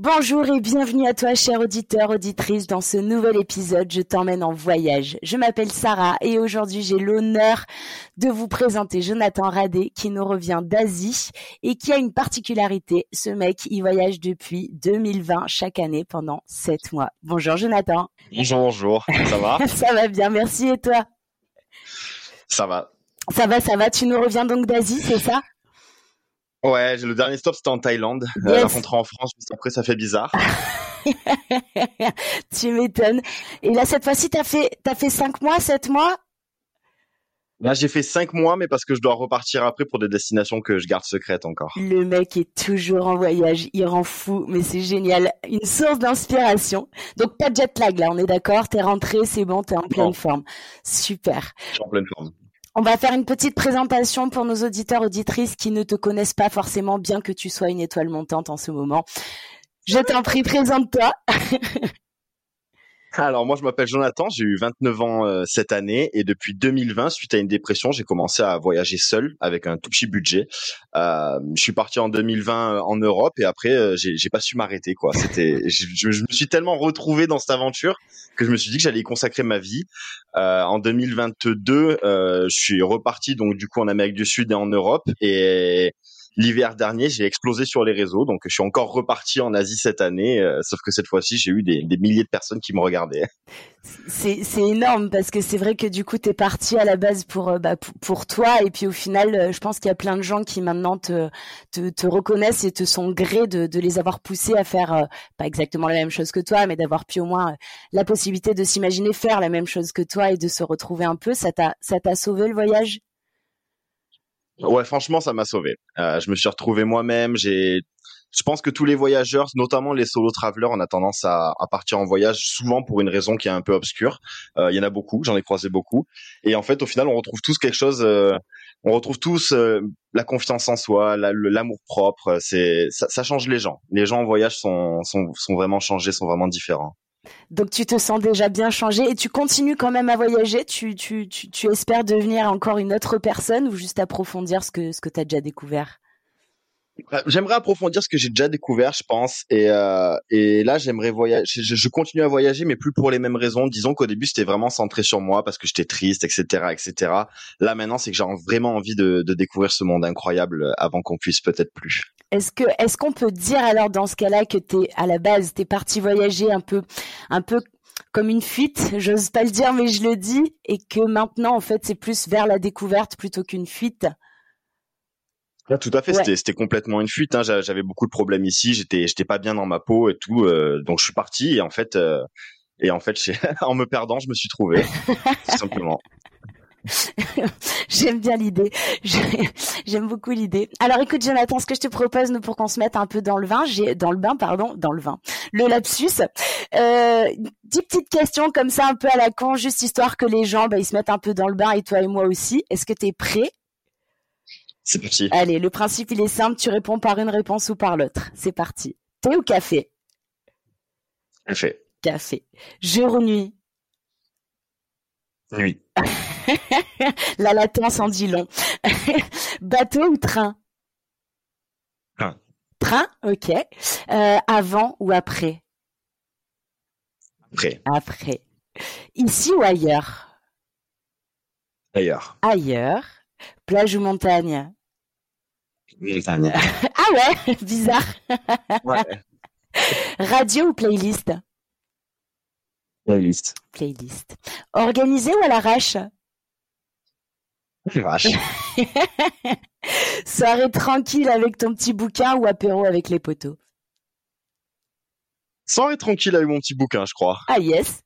Bonjour et bienvenue à toi, cher auditeur, auditrice, dans ce nouvel épisode. Je t'emmène en voyage. Je m'appelle Sarah et aujourd'hui j'ai l'honneur de vous présenter Jonathan Radé qui nous revient d'Asie et qui a une particularité. Ce mec, il voyage depuis 2020 chaque année pendant 7 mois. Bonjour Jonathan. Bonjour, bonjour. Ça va Ça va bien, merci et toi? Ça va. Ça va, ça va. Tu nous reviens donc d'Asie, c'est ça? Ouais, le dernier stop c'était en Thaïlande. Euh, Yes. la rentrée en France, juste après ça fait bizarre. tu m'étonnes. Et là, cette fois-ci, t'as fait, t'as fait 5 mois, 7 mois? Là j'ai fait cinq mois, mais parce que je dois repartir après pour des destinations que je garde secrètes encore. Le mec est toujours en voyage, il rend fou, mais c'est génial. Une source d'inspiration. Donc pas de jet lag là, on est d'accord, t'es rentré, c'est bon, t'es en pleine Non. forme. Super. Je suis en pleine forme. On va faire une petite présentation pour nos auditeurs, auditrices qui ne te connaissent pas forcément, bien que tu sois une étoile montante en ce moment. Je t'en prie, présente-toi. Alors moi je m'appelle Jonathan, j'ai eu 29 ans euh, cette année et depuis 2020, suite à une dépression, j'ai commencé à voyager seul avec un tout petit budget. Euh, je suis parti en 2020 euh, en Europe et après euh, j'ai pas su m'arrêter quoi. C'était, je, je- je me suis tellement retrouvé dans cette aventure que je me suis dit que j'allais y consacrer ma vie. Euh, en 2022, euh, je suis reparti donc du coup en Amérique du Sud et en Europe et L'hiver dernier, j'ai explosé sur les réseaux, donc je suis encore reparti en Asie cette année, euh, sauf que cette fois-ci, j'ai eu des, milliers de personnes qui me regardaient. C'est énorme parce que c'est vrai que du coup t'es parti à la base pour euh, bah, pour, pour toi et puis au final euh, je pense qu'il y a plein de gens qui maintenant te te, reconnaissent et te sont grés de, de les avoir poussés à faire pas exactement la même chose que toi mais d'avoir pu au moins la possibilité de s'imaginer faire la même chose que toi et de se retrouver un peu ça t'a sauvé le voyage? Ouais, franchement, ça m'a sauvé. Euh, je me suis retrouvé moi-même. J'ai, je pense que tous les voyageurs, notamment les solo travelers, on a tendance à, à partir en voyage souvent pour une raison qui est un peu obscure. Euh, Il y en a beaucoup, j'en ai croisé beaucoup. Et en fait, au final, on retrouve tous quelque chose. euh, on retrouve tous euh, la confiance en soi, l'amour propre. C'est, ça, ça change les gens. Les gens en voyage sont, sont, sont vraiment changés, sont vraiment différents. Donc tu te sens déjà bien changé et tu continues quand même à voyager. Tu tu tu, tu espères devenir encore une autre personne ou juste approfondir ce que ce que t'as déjà découvert? J'aimerais approfondir ce que j'ai déjà découvert, je pense, et euh, et là j'aimerais voyager. Je, continue à voyager, mais plus pour les mêmes raisons. Disons qu'au début c'était vraiment centré sur moi parce que j'étais triste, etc., etc. Là maintenant c'est que j'ai vraiment envie de, de découvrir ce monde incroyable avant qu'on puisse peut-être plus. Est-ce que est-ce qu'on peut dire alors dans ce cas-là que t'es à la base t'es parti voyager un peu un peu comme une fuite, j'ose pas le dire mais je le dis et que maintenant en fait c'est plus vers la découverte plutôt qu'une fuite? Tout à fait, Ouais. c'était complètement une fuite. Hein. J'a- J'avais beaucoup de problèmes ici, j'étais j'étais pas bien dans ma peau et tout, euh, donc je suis parti et en fait euh, et en fait j'ai- en me perdant je me suis trouvé tout simplement. J'aime bien l'idée. J'ai- J'aime beaucoup l'idée. Alors écoute Jonathan, ce que je te propose nous pour qu'on se mette un peu dans le vin, j'ai dans le bain pardon, dans le vin. Le lapsus. Euh, dix petites questions comme ça un peu à la con, juste histoire que les gens bah, ils se mettent un peu dans le bain et toi et moi aussi. Est-ce que t'es prêt C'est parti. Allez, le principe il est simple, tu réponds par une réponse ou par l'autre. C'est parti. Thé ou café? Fait. Café. Jour ou nuit? Nuit. La latence en dit long. Bateau ou train? Train. Train, ok. Euh, avant ou après? Après. Après. Ici ou ailleurs? D'ailleurs. Ailleurs. Plage ou montagne? Ah ouais, bizarre. Ouais. Radio ou playlist? Playlist. Playlist. Organisé ou à l'arrache? Vache. Soirée tranquille avec ton petit bouquin ou apéro avec les potos Soirée tranquille avec mon petit bouquin, je crois. Ah yes.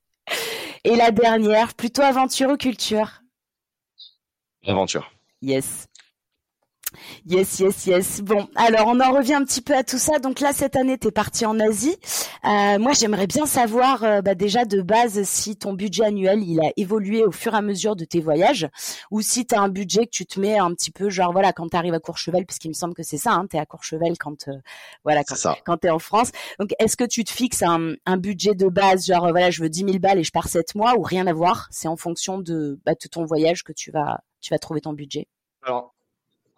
Et la dernière, plutôt aventure ou culture? Aventure. Yes. Yes, yes, yes. Bon, alors on en revient un petit peu à tout ça. Donc là, cette année, tu es parti en Asie. Euh, moi, j'aimerais bien savoir euh, bah, déjà de base si ton budget annuel, il a évolué au fur et à mesure de tes voyages ou si tu as un budget que tu te mets un petit peu, genre voilà, quand tu arrives à Courchevel, puisqu'il me semble que c'est ça, hein, tu es à Courchevel quand, euh, voilà, quand, quand tu es en France. Donc, est-ce que tu te fixes un, un, budget de base, genre voilà, je veux 10 000 balles et je pars 7 mois ou rien à voir? C'est en fonction de, bah, de ton voyage que tu vas, tu vas trouver ton budget alors,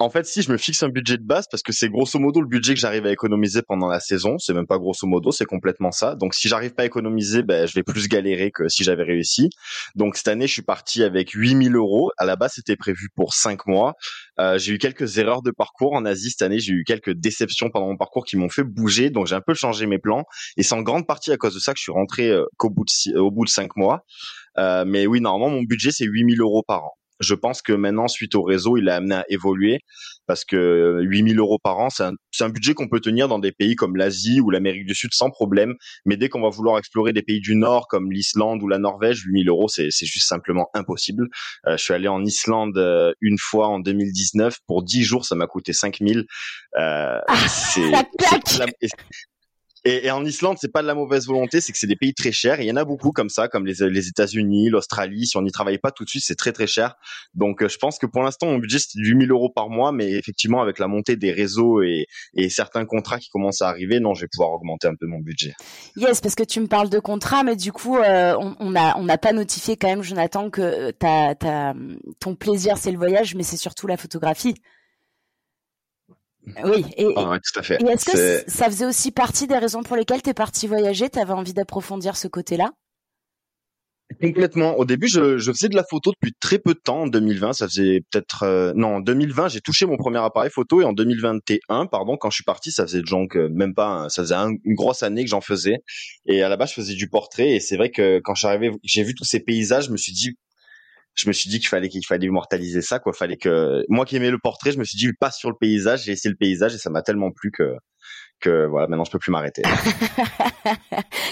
en fait, si je me fixe un budget de base, parce que c'est grosso modo le budget que j'arrive à économiser pendant la saison, c'est même pas grosso modo, c'est complètement ça. Donc si j'arrive pas à économiser, ben, je vais plus galérer que si j'avais réussi. Donc cette année, je suis parti avec 8000 euros. À la base, c'était prévu pour 5 mois. Euh, j'ai eu quelques erreurs de parcours en Asie cette année. J'ai eu quelques déceptions pendant mon parcours qui m'ont fait bouger. Donc j'ai un peu changé mes plans. Et c'est en grande partie à cause de ça que je suis rentré euh, qu'au bout de au bout de 5 mois. Euh, mais oui, normalement, mon budget, c'est 8000 euros par an je pense que maintenant, suite au réseau, il a amené à évoluer parce que 8000 euros par an, c'est un, un, budget qu'on peut tenir dans des pays comme l'Asie ou l'Amérique du Sud sans problème. Mais dès qu'on va vouloir explorer des pays du Nord comme l'Islande ou la Norvège, 8000 euros, c'est juste simplement impossible. Euh, je suis allé en Islande euh, une fois en 2019 pour 10 jours, ça m'a coûté 5000. Euh, ah, c'est et, et, en Islande, c'est pas de la mauvaise volonté, c'est que c'est des pays très chers. il y en a beaucoup comme ça, comme les, les États-Unis, l'Australie. Si on n'y travaille pas tout de suite, c'est très très cher. Donc, euh, je pense que pour l'instant, mon budget c'est 8000 euros par mois, mais effectivement, avec la montée des réseaux et, et, certains contrats qui commencent à arriver, non, je vais pouvoir augmenter un peu mon budget. Yes, parce que tu me parles de contrats, mais du coup, euh, on a on n'a pas notifié quand même, Jonathan, que ta, ta, ton plaisir c'est le voyage, mais c'est surtout la photographie. Oui, et, ah tout à fait. et est-ce que ça faisait aussi partie des raisons pour lesquelles tu es parti voyager? Tu avais envie d'approfondir ce côté-là? Complètement. Au début, je, je, faisais de la photo depuis très peu de temps. En 2020, ça faisait peut-être euh, non, en 2020, j'ai touché mon premier appareil photo et en 2021, pardon, quand je suis parti, ça faisait donc même pas, ça faisait une grosse année que j'en faisais. Et à la base, je faisais du portrait et c'est vrai que quand j'arrivais, j'ai vu tous ces paysages, je me suis dit je me suis dit qu'il fallait qu'il fallait immortaliser ça quoi. Fallait que moi qui aimais le portrait je me suis dit il passe sur le paysage j'ai essayé le paysage et ça m'a tellement plu que que voilà maintenant je peux plus m'arrêter.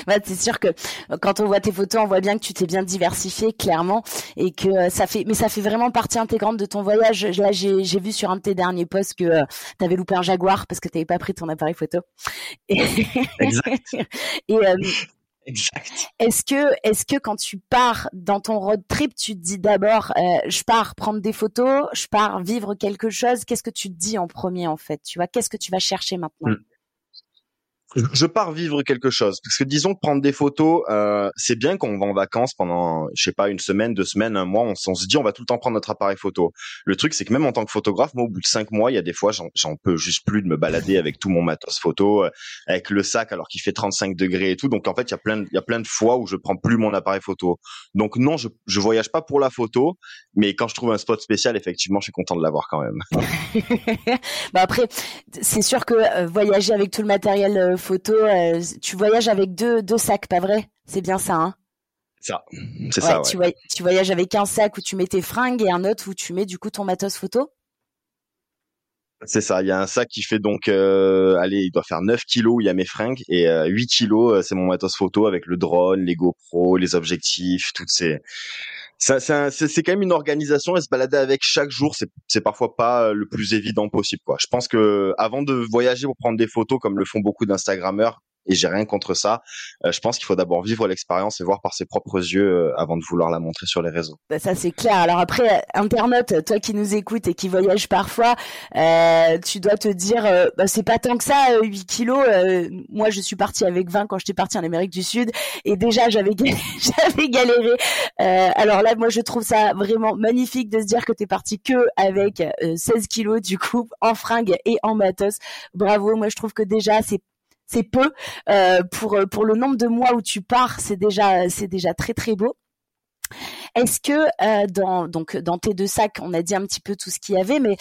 Bah, c'est sûr que quand on voit tes photos on voit bien que tu t'es bien diversifié clairement et que euh, ça fait mais ça fait vraiment partie intégrante de ton voyage. Là j'ai j'ai vu sur un de tes derniers posts que euh, tu avais loupé un jaguar parce que tu n'avais pas pris ton appareil photo. Et, exact. et euh, Exact. Est-ce que, est-ce que quand tu pars dans ton road trip, tu te dis d'abord, euh, je pars prendre des photos, je pars vivre quelque chose. Qu'est-ce que tu te dis en premier en fait? Tu vois, qu'est-ce que tu vas chercher maintenant? Mmh je pars vivre quelque chose. Parce que disons que prendre des photos euh, c'est bien quand on va en vacances pendant je sais pas une semaine deux semaines un mois on, se dit on va tout le temps prendre notre appareil photo. Le truc c'est que même en tant que photographe moi au bout de cinq mois il y a des fois j'en peux juste plus de me balader avec tout mon matos photo euh, avec le sac alors qu'il fait 35 degrés et tout. Donc en fait il y a plein il y a plein de fois où je prends plus mon appareil photo. Donc non je je voyage pas pour la photo mais quand je trouve un spot spécial effectivement je suis content de l'avoir quand même. Bah après c'est sûr que euh, voyager avec tout le matériel photo, euh, tu voyages avec deux, deux sacs, pas vrai? C'est bien ça, hein? Ça, c'est ça. Tu, tu, voyages avec un sac où tu mets tes fringues et un autre où tu mets du coup ton matos photo? C'est ça, il y a un sac qui fait donc, euh, allez, il doit faire 9 kilos, il y a mes fringues, et 8 euh, kilos, c'est mon matos photo avec le drone, les GoPro, les objectifs, toutes ces... C'est quand même une organisation et se balader avec chaque jour, c'est parfois pas le plus évident possible. Quoi. Je pense que avant de voyager pour prendre des photos, comme le font beaucoup d'Instagrammeurs, et j'ai rien contre ça. Euh, je pense qu'il faut d'abord vivre l'expérience et voir par ses propres yeux euh, avant de vouloir la montrer sur les réseaux. Bah, ça c'est clair. Alors après, internaute, toi qui nous écoutes et qui voyage parfois, euh, tu dois te dire, euh, bah, c'est pas tant que ça, 8 kilos. moi, je suis partie avec 20 quand j'étais partie en Amérique du Sud et déjà j'avais j'avais galéré. alors là, moi, je trouve ça vraiment magnifique de se dire que t'es parti que avec 16 kilos du coup en fringues et en matos. Bravo. Moi, je trouve que déjà c'est c'est peu euh, pour euh, pour le nombre de mois où tu pars, c'est déjà c'est déjà très très beau. Est-ce que euh, dans donc dans tes deux sacs, on a dit un petit peu tout ce qu'il y avait, mais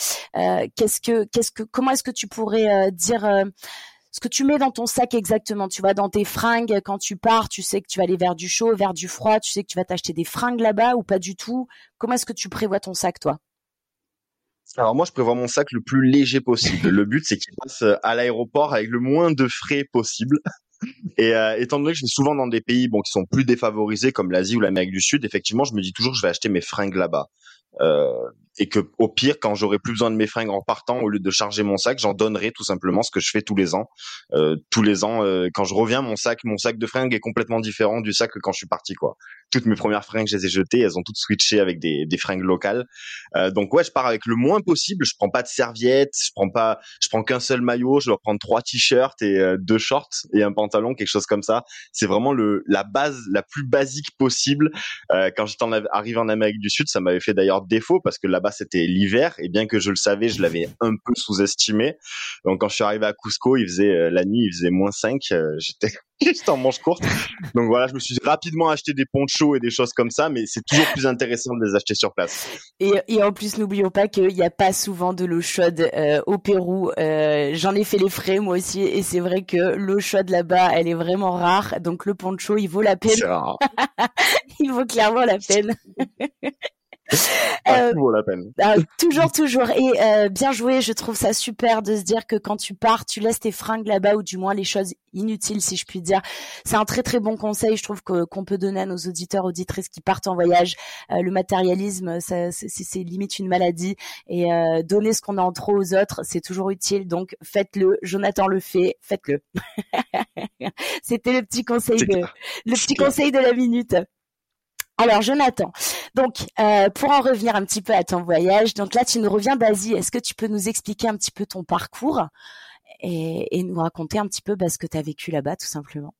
qu'est-ce que qu'est-ce que comment est-ce que tu pourrais dire ce que tu mets dans ton sac exactement? Tu vois, dans tes fringues, quand tu pars, tu sais que tu vas aller vers du chaud, vers du froid, tu sais que tu vas t'acheter des fringues là-bas ou pas du tout? Comment est-ce que tu prévois ton sac, toi? Alors moi, je prévois mon sac le plus léger possible. Le but, c'est qu'il passe à l'aéroport avec le moins de frais possible. Et euh, étant donné que je vais souvent dans des pays bon qui sont plus défavorisés comme l'Asie ou l'Amérique du Sud, effectivement, je me dis toujours je vais acheter mes fringues là-bas. Euh, et que au pire, quand j'aurai plus besoin de mes fringues en partant, au lieu de charger mon sac, j'en donnerai tout simplement ce que je fais tous les ans. Euh, tous les ans, euh, quand je reviens, mon sac, mon sac de fringues est complètement différent du sac que quand je suis parti, quoi. Toutes mes premières fringues, je les ai jetées, elles ont toutes switché avec des, des fringues locales. Euh, donc ouais, je pars avec le moins possible. Je prends pas de serviettes, je prends pas, je prends qu'un seul maillot. Je dois prendre trois t-shirts et euh, deux shorts et un pantalon, quelque chose comme ça. C'est vraiment le la base la plus basique possible. Euh, quand j'étais arrivé en Amérique du Sud, ça m'avait fait d'ailleurs défaut parce que là-bas c'était l'hiver et bien que je le savais, je l'avais un peu sous-estimé. Donc quand je suis arrivé à Cusco, il faisait euh, la nuit, il faisait moins 5, euh, j'étais juste en manche courte. Donc voilà, je me suis rapidement acheté des ponchos et des choses comme ça, mais c'est toujours plus intéressant de les acheter sur place. Et, et en plus, n'oublions pas qu'il n'y a pas souvent de l'eau chaude euh, au Pérou. Euh, J'en ai fait les frais moi aussi, et c'est vrai que l'eau chaude là-bas, elle est vraiment rare. Donc le poncho, il vaut la peine. il vaut clairement la peine. euh, vaut la peine. Euh, toujours, toujours. Et euh, bien joué, je trouve ça super de se dire que quand tu pars, tu laisses tes fringues là-bas ou du moins les choses inutiles, si je puis dire. C'est un très très bon conseil, je trouve qu'on peut donner à nos auditeurs, auditrices qui partent en voyage. Euh, le matérialisme, c'est limite une maladie et euh, donner ce qu'on a en trop aux autres, c'est toujours utile. Donc faites-le. Jonathan le fait, faites-le. C'était le petit conseil de le petit conseil de la minute. Alors Jonathan, donc euh, pour en revenir un petit peu à ton voyage, donc là tu nous reviens d'Asie, est-ce que tu peux nous expliquer un petit peu ton parcours et, et nous raconter un petit peu bah, ce que tu as vécu là-bas tout simplement?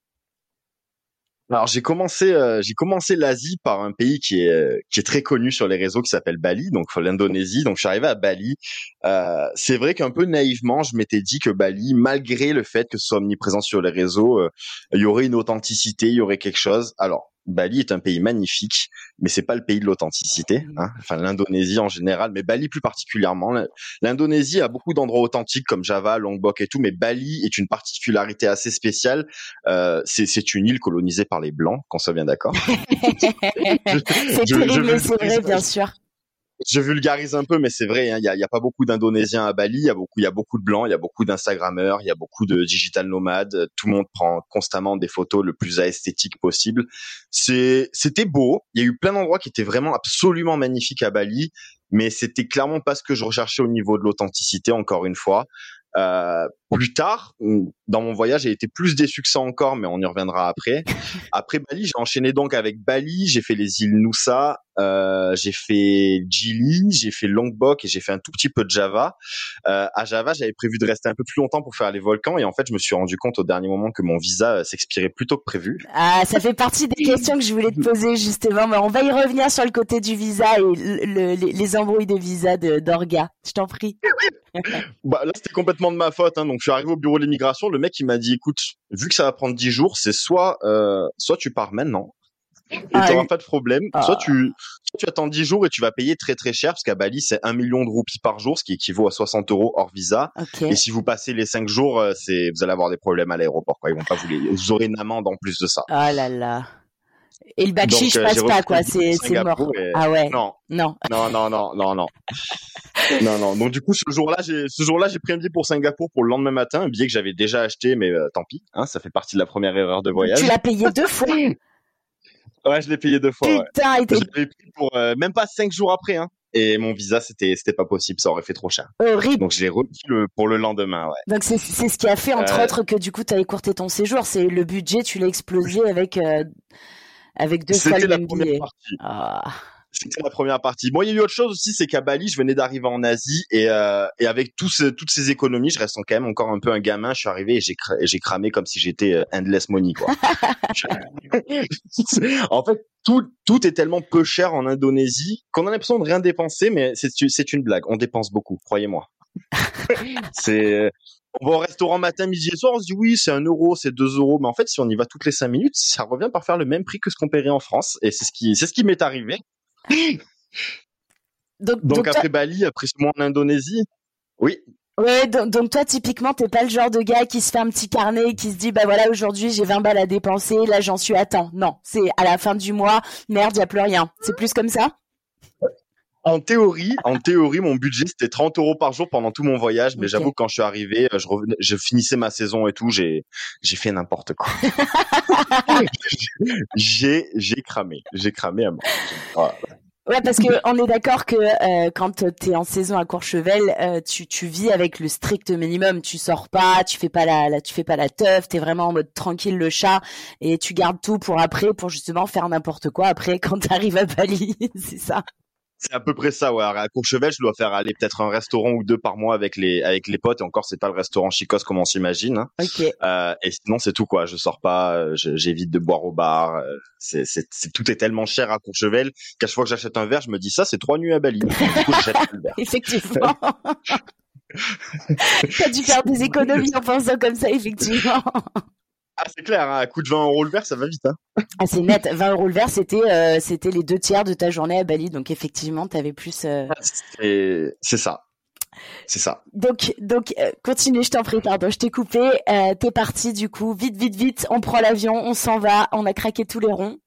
Alors j'ai commencé euh, j'ai commencé l'Asie par un pays qui est qui est très connu sur les réseaux qui s'appelle Bali donc l'Indonésie. Donc je suis arrivé à Bali. Euh, c'est vrai qu'un peu naïvement je m'étais dit que Bali malgré le fait que ce soit omniprésent sur les réseaux euh, il y aurait une authenticité il y aurait quelque chose. Alors Bali est un pays magnifique, mais c'est pas le pays de l'authenticité. Mmh. Hein. Enfin, l'Indonésie en général, mais Bali plus particulièrement. L'Indonésie a beaucoup d'endroits authentiques comme Java, Lombok et tout, mais Bali est une particularité assez spéciale. Euh, c'est une île colonisée par les blancs, qu'on soit bien d'accord. c'est terrible, c'est vrai, bien sûr je vulgarise un peu, mais c'est vrai. Hein, il n'y a, y a, pas beaucoup d'Indonésiens à Bali. Il y a beaucoup, y a beaucoup de blancs, il y a beaucoup d'Instagrammeurs, il y a beaucoup de digital nomades. Tout le monde prend constamment des photos le plus esthétique possible. C'était beau. Il y a eu plein d'endroits qui étaient vraiment absolument magnifiques à Bali, mais c'était clairement pas ce que je recherchais au niveau de l'authenticité. Encore une fois, euh, plus tard, dans mon voyage, j'ai été plus déçu que ça encore, mais on y reviendra après. Après Bali, j'ai enchaîné donc avec Bali, j'ai fait les îles Nusa, euh, j'ai fait Gili, j'ai fait Lombok et j'ai fait un tout petit peu de Java. Euh, à Java, j'avais prévu de rester un peu plus longtemps pour faire les volcans et en fait, je me suis rendu compte au dernier moment que mon visa euh, s'expirait plus tôt que prévu. Ah, ça fait partie des questions que je voulais te poser justement, mais on va y revenir sur le côté du visa et le, les, les, embrouilles de visa d'Orga. Je t'en prie. bah, là, c'était complètement de ma faute. Hein, donc, je suis arrivé au bureau de l'immigration. Le mec, il m'a dit, écoute, vu que ça va prendre 10 jours, c'est soit, euh, soit tu pars maintenant, et ah, pas de problème. Ah. Soit tu, tu attends 10 jours et tu vas payer très très cher parce qu'à Bali c'est 1 million de roupies par jour, ce qui équivaut à 60 euros hors visa. Et si vous passez les 5 jours, euh, c'est vous allez avoir des problèmes à l'aéroport. Quoi. Ils vont pas vous les, vous aurez une amende en plus de ça. Ah là là. Et le bakshi, je euh, passe pas quoi, c'est mort. Ah ouais. Non. Non. Non non non non non. non non. Donc du coup ce jour-là, j'ai ce jour-là, j'ai pris un billet pour Singapour pour le lendemain matin, un billet que j'avais déjà acheté mais euh, tant pis, hein, ça fait partie de la première erreur de voyage. Tu l'as payé deux fois. Ouais, je l'ai payé deux fois. Putain, ouais. Je l'ai pris pour euh, même pas cinq jours après, hein. Et mon visa, c'était c'était pas possible, ça aurait fait trop cher. Horrible. Donc je l'ai repris le, pour le lendemain, ouais. Donc c'est c'est ce qui a fait entre euh... autres que du coup tu as écourté ton séjour, c'est le budget, tu l'as explosé avec avec deux fois le même billet. Ah. C'était la première partie. Bon, il y a eu autre chose aussi, c'est qu'à Bali, je venais d'arriver en Asie et, euh, et avec toutes ces économies, je reste quand même encore un peu un gamin. Je suis arrivé et j'ai j'ai cramé comme si j'étais euh, endless money quoi. en fait, tout tout est tellement peu cher en Indonésie qu'on a l'impression de rien dépenser, mais c'est c'est une blague. On dépense beaucoup, croyez-moi. C'est on va au restaurant matin, midi et soir, on se dit oui, c'est un euro, c'est deux euros, mais en fait, si on y va toutes les cinq minutes, ça revient par faire le même prix que ce qu'on paierait en France, et c'est ce qui, c'est ce qui m'est arrivé. donc, donc, après Bali, après ce mois en Indonésie, oui. Ouais, donc, donc toi typiquement t'es pas le genre de gars qui se fait un petit carnet et qui se dit bah voilà aujourd'hui j'ai 20 balles à dépenser, là j'en suis à temps. Non, c'est à la fin du mois, merde, y a plus rien. C'est plus comme ça? En théorie, en théorie, mon budget c'était 30 euros par jour pendant tout mon voyage, mais Ok. j'avoue que quand je suis arrivé, je revenais, je finissais ma saison et tout, j'ai j'ai fait n'importe quoi. j'ai j'ai cramé, j'ai cramé à mort. Voilà. Ouais, parce que on est d'accord que euh, quand t'es en saison à Courchevel, euh, tu, tu vis avec le strict minimum. Tu sors pas, tu fais pas la, la tu fais pas la teuf. T'es vraiment en mode tranquille le chat et tu gardes tout pour après, pour justement faire n'importe quoi après quand t'arrives à Bali. c'est ça. C'est à peu près ça, ouais. À Courchevel, je dois faire aller peut-être un restaurant ou deux par mois avec les avec les potes. Et encore, c'est pas le restaurant chicos comme on s'imagine. hein. Euh, et sinon, c'est tout quoi. Je sors pas, euh, j'évite de boire au bar. euh, C'est, c'est, c'est- tout est tellement cher à Courchevel qu'à chaque fois que j'achète un verre, je me dis ça, c'est trois nuits à Bali. Du coup, j'achète pas le verre. Effectivement. T'as dû faire des économies en pensant comme ça, effectivement. Ah, c'est clair. Hein, à coup de 20 euros le verre, ça va vite. Hein. Ah, c'est net. 20 euros le verre, c'était, euh, c'était les deux tiers de ta journée à Bali. Donc, effectivement, t'avais plus, euh, C'est, c'est ça. C'est ça. Donc, donc, euh, continue, je t'en prie, pardon, je t'ai coupé. Euh, T'es parti, du coup, vite, vite, vite, on prend l'avion, on s'en va, on a craqué tous les ronds.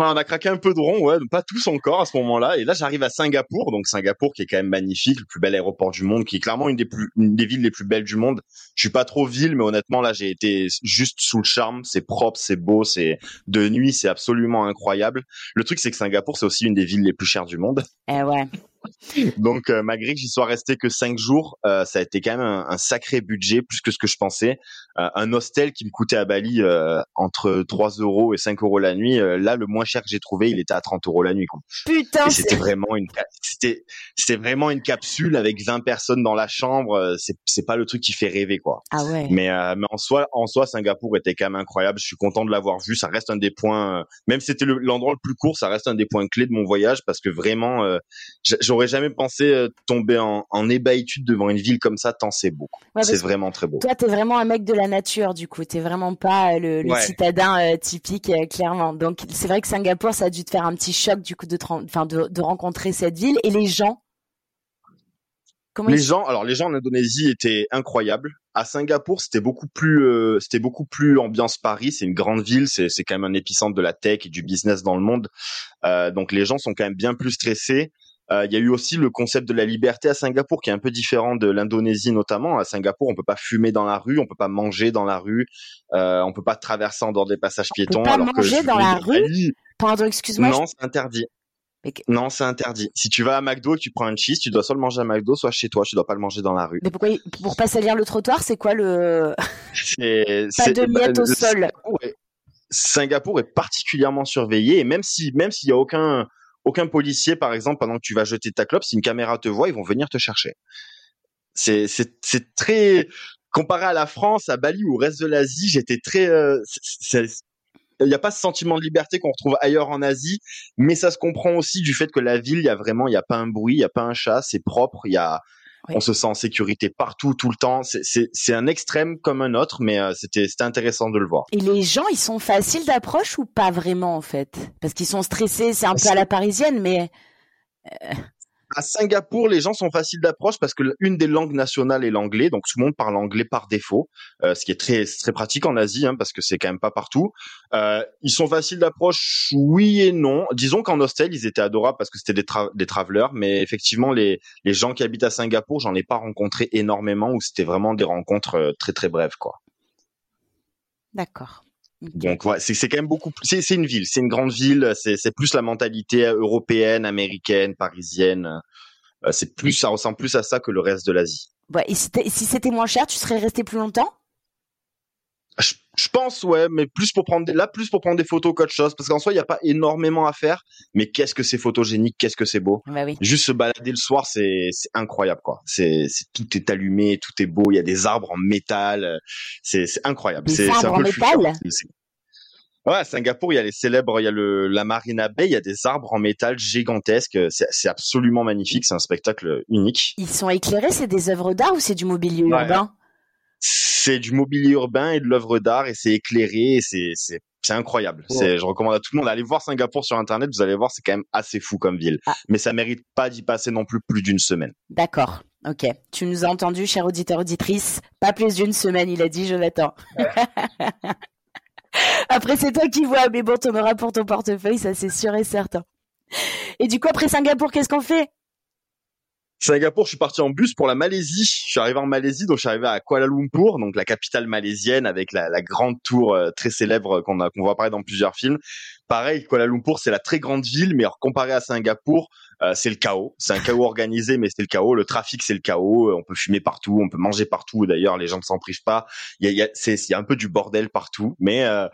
On a craqué un peu de rond, ouais, pas tous encore à ce moment-là. Et là, j'arrive à Singapour, donc Singapour qui est quand même magnifique, le plus bel aéroport du monde, qui est clairement une des plus, une des villes les plus belles du monde. Je suis pas trop ville, mais honnêtement, là, j'ai été juste sous le charme. C'est propre, c'est beau, c'est de nuit, c'est absolument incroyable. Le truc, c'est que Singapour, c'est aussi une des villes les plus chères du monde. Eh ouais. Donc, euh, malgré que j'y sois resté que cinq jours, euh, ça a été quand même un, un sacré budget, plus que ce que je pensais. Euh, un hostel qui me coûtait à Bali euh, entre 3 euros et 5 euros la nuit, euh, là, le moins cher que j'ai trouvé, il était à 30 euros la nuit. Quoi. Putain, c'était vraiment une, c'était, c'était vraiment une capsule avec 20 personnes dans la chambre. euh, C'est, c'est pas le truc qui fait rêver, quoi. Ah ouais. Mais, euh, mais en soi, en soi, Singapour était quand même incroyable. Je suis content de l'avoir vu. Ça reste un des points, même si c'était le- l'endroit le plus court, ça reste un des points clés de mon voyage parce que vraiment, euh, j- j'aurais jamais pensé euh, tomber en, en ébahitude devant une ville comme ça tant c'est beau. Ouais, c'est vraiment très beau. Toi, t'es vraiment un mec de la nature, du coup. T'es vraiment pas euh, le, le Ouais. citadin euh, typique, euh, clairement. Donc, c'est vrai que Singapour, ça a dû te faire un petit choc, du coup, de, enfin, de, de rencontrer cette ville. Et les gens? Comment Les gens, alors les gens en Indonésie étaient incroyables. À Singapour, c'était beaucoup plus, euh, c'était beaucoup plus ambiance Paris. C'est une grande ville, c'est c'est quand même un épicentre de la tech et du business dans le monde. Euh, donc les gens sont quand même bien plus stressés. Euh, Il y a eu aussi le concept de la liberté à Singapour qui est un peu différent de l'Indonésie notamment. À Singapour, on peut pas fumer dans la rue, on peut pas manger dans la rue, euh, on peut pas traverser en dehors des passages peut piétons. pas alors que manger dans la rue. Pardon, excuse-moi. Non, c'est interdit. Mais Non, c'est interdit. Si tu vas à McDo et que tu prends un cheese, tu dois soit le manger à McDo, soit chez toi. Tu dois pas le manger dans la rue. Mais pourquoi pour pas salir le trottoir, c'est quoi le pas de bah, miettes au sol Singapour est, Singapour est particulièrement surveillé et même si même s'il y a aucun aucun policier par exemple pendant que tu vas jeter ta clope, si une caméra te voit, ils vont venir te chercher. C'est c'est très comparé à la France, à Bali ou au reste de l'Asie, j'étais très euh, il n'y a pas ce sentiment de liberté qu'on retrouve ailleurs en Asie, mais ça se comprend aussi du fait que la ville, il y a vraiment, il y a pas un bruit, il y a pas un chat, c'est propre, il y a, Oui. on se sent en sécurité partout, tout le temps. C'est- un extrême comme un autre, mais euh, c'était c'était intéressant de le voir. Et les gens, ils sont faciles d'approche ou pas vraiment en fait? Parce qu'ils sont stressés, c'est un peu C'est- à la parisienne, mais À Singapour, les gens sont faciles d'approche parce que une des langues nationales est l'anglais, donc tout le monde parle anglais par défaut, euh, ce qui est très très pratique en Asie, hein, parce que c'est quand même pas partout. Euh, ils sont faciles d'approche, oui et non. Disons qu'en hostel, ils étaient adorables parce que c'était des, tra des travelers, mais effectivement, les les gens qui habitent à Singapour, j'en ai pas rencontré énormément, ou c'était vraiment des rencontres euh, très très brèves, quoi. d'accord. Donc ouais, c'est c'est quand même beaucoup. plus- C'est c'est une ville, c'est une grande ville. C'est c'est plus la mentalité européenne, américaine, parisienne. Euh, c'est plus, ça ressemble plus à ça que le reste de l'Asie. Ouais, et si c'était moins cher, tu serais resté plus longtemps? Je, je pense ouais, mais plus pour prendre des, là plus pour prendre des photos qu'autre chose, parce qu'en soi il y a pas énormément à faire, mais qu'est-ce que c'est photogénique, qu'est-ce que c'est beau. Bah oui. Juste se balader le soir, c'est c'est incroyable quoi. C'est c'est tout est allumé, tout est beau. Il y a des arbres en métal, euh, c'est c'est incroyable. Des C'est un en peu le futur. métal? Ouais, à Singapour, il y a les célèbres, il y a le la Marina Bay, il y a des arbres en métal gigantesques. C'est c'est absolument magnifique. C'est un spectacle unique. Ils sont éclairés, c'est des œuvres d'art ou c'est du mobilier Ouais. urbain? C'est du mobilier urbain et de l'œuvre d'art et c'est éclairé. et C'est c'est c'est incroyable. C'est je recommande à tout le monde d'aller voir Singapour sur internet. Vous allez voir, c'est quand même assez fou comme ville. Ah. Mais ça mérite pas d'y passer non plus plus d'une semaine. D'accord. Ok, tu nous as entendu, cher auditeur auditrice. Pas plus d'une semaine, il a dit Jonathan. après, c'est toi qui vois, mais bon, t'en auras pour ton portefeuille, ça c'est sûr et certain. Et du coup, après Singapour, qu'est-ce qu'on fait? Singapour, je suis parti en bus pour la Malaisie. Je suis arrivé en Malaisie, donc je suis arrivé à Kuala Lumpur, donc la capitale malaisienne avec la, grande tour euh, très célèbre qu'on voit apparaître dans plusieurs films. Pareil, Kuala Lumpur, c'est la très grande ville, mais comparé à Singapour, euh, c'est le chaos. C'est un chaos organisé, mais c'est le chaos. Le trafic, c'est le chaos. On peut fumer partout, on peut manger partout. D'ailleurs, les gens ne s'en privent pas. Il y a, y a, y a un peu du bordel partout, mais euh,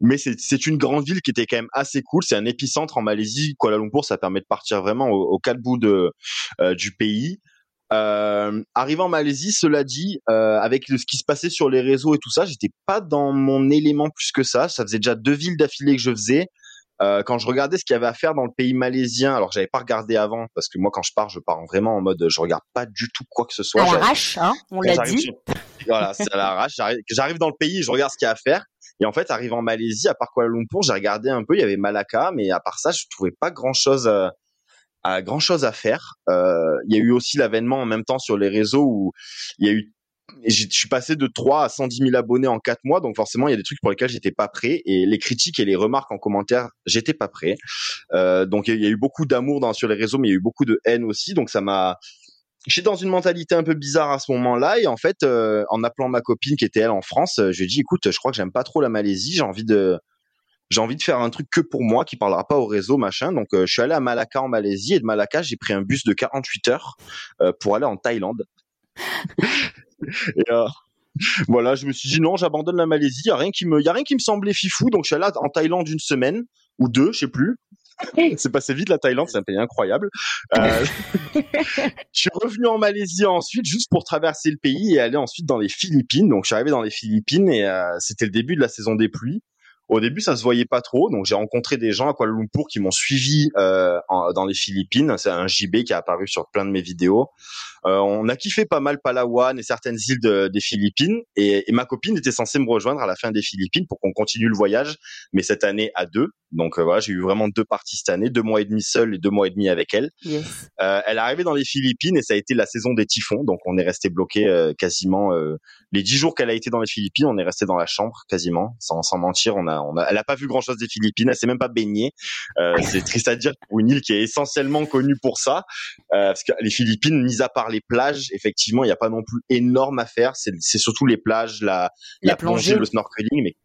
mais c'est, une grande ville qui était quand même assez cool. C'est un épicentre en Malaisie. Kuala Lumpur, ça permet de partir vraiment aux, aux quatre bouts de euh, du pays. Euh, arrivant en Malaisie, cela dit, euh, avec ce qui se passait sur les réseaux et tout ça, j'étais pas dans mon élément plus que ça. Ça faisait déjà deux villes d'affilée que je faisais. Euh, quand je regardais ce qu'il y avait à faire dans le pays malaisien, alors j'avais pas regardé avant parce que moi quand je pars, je pars vraiment en mode je regarde pas du tout quoi que ce soit. À l'arrache, hein, on l'a dit. Sur... Voilà, c'est à l'arrache. J'arrive, dans le pays, je regarde ce qu'il y a à faire. Et en fait, arrivant en Malaisie, à part Kuala Lumpur, j'ai regardé un peu. Il y avait Malacca, mais à part ça, je trouvais pas grand chose. Euh, à grand chose à faire. Euh, il y a eu aussi l'avènement en même temps sur les réseaux où il y a eu je suis passé de 3 à 110 000 abonnés en 4 mois, donc forcément il y a des trucs pour lesquels j'étais pas prêt et les critiques et les remarques en commentaire, j'étais pas prêt. Euh, donc il y, a eu beaucoup d'amour dans sur les réseaux, mais il y a eu beaucoup de haine aussi, donc ça m'a J'étais dans une mentalité un peu bizarre à ce moment-là et en fait, euh, en appelant ma copine qui était elle en France, je lui ai dit écoute, je crois que j'aime pas trop la Malaisie, j'ai envie de j'ai envie de faire un truc que pour moi qui parlera pas au réseau machin donc euh, je suis allé à Malacca en Malaisie et de Malacca j'ai pris un bus de 48 heures euh, pour aller en Thaïlande et euh, voilà je me suis dit non j'abandonne la Malaisie y a rien qui me y a rien qui me semblait fifou donc je suis allé en Thaïlande une semaine ou deux je sais plus c'est passé vite la Thaïlande, c'est un pays incroyable. Euh, je suis revenu en Malaisie ensuite juste pour traverser le pays et aller ensuite dans les Philippines. Donc je suis arrivé dans les Philippines et euh, c'était le début de la saison des pluies. Au début, ça se voyait pas trop, donc j'ai rencontré des gens à Kuala Lumpur qui m'ont suivi euh, en, dans les Philippines. C'est un JB qui a apparu sur plein de mes vidéos. Euh, on a kiffé pas mal Palawan et certaines îles de, des Philippines, et, et, ma copine était censée me rejoindre à la fin des Philippines pour qu'on continue le voyage, mais cette année à deux. Donc euh, voilà, j'ai eu vraiment deux parties cette année, deux mois et demi seul et deux mois et demi avec elle. Yes. Euh, elle est arrivée dans les Philippines et ça a été la saison des typhons, donc on est resté bloqué euh, quasiment les dix jours qu'elle a été dans les Philippines, on est resté dans la chambre quasiment, sans, sans mentir. On a, on a, elle a pas vu grand chose des Philippines, elle s'est même pas baignée. Euh, c'est triste à dire pour une île qui est essentiellement connue pour ça, euh, parce que les Philippines, mis à part les plages, effectivement, il n'y a pas non plus énorme à faire. C'est, surtout les plages, la, La la, plongée, plongée. le snorkeling, mais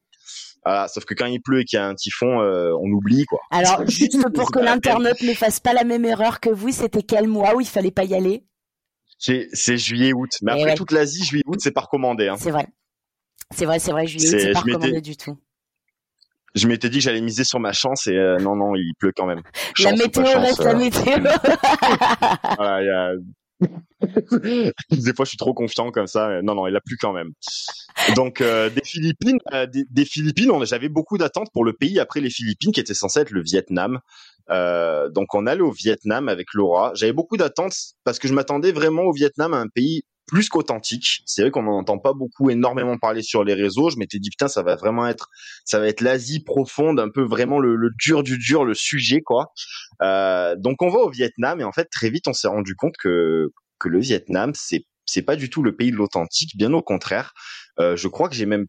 voilà, sauf que quand il pleut et qu'il y a un typhon, euh, on oublie quoi. Alors, juste pour que l'internaute ne fasse pas la même erreur que vous, c'était quel mois où il fallait pas y aller? C'est, juillet-août, mais Eh après ouais. toute l'Asie, juillet-août, c'est pas recommandé. Hein. C'est vrai. C'est vrai, c'est vrai, juillet, C'est- pas recommandé du tout. Je m'étais dit que j'allais miser sur ma chance et euh, non, non, il pleut quand même. La Chance météo chance, reste euh, la météo. Voilà, y a... des fois, je suis trop confiant comme ça. Non, non, il a plu quand même. Donc, euh, des Philippines, euh, des, des Philippines, j'avais beaucoup d'attentes pour le pays après les Philippines, qui était censé être le Vietnam. Euh, donc, on allait au Vietnam avec Laura. J'avais beaucoup d'attentes parce que je m'attendais vraiment au Vietnam, à un pays plus qu'authentique. C'est vrai qu'on n'en entend pas beaucoup énormément parler sur les réseaux. Je m'étais dit putain, ça va vraiment être, ça va être l'Asie profonde, un peu vraiment le, dur du dur, le sujet quoi. Euh, donc on va au Vietnam et en fait très vite on s'est rendu compte que que le Vietnam c'est c'est pas du tout le pays de l'authentique, bien au contraire. Euh, je crois que j'ai même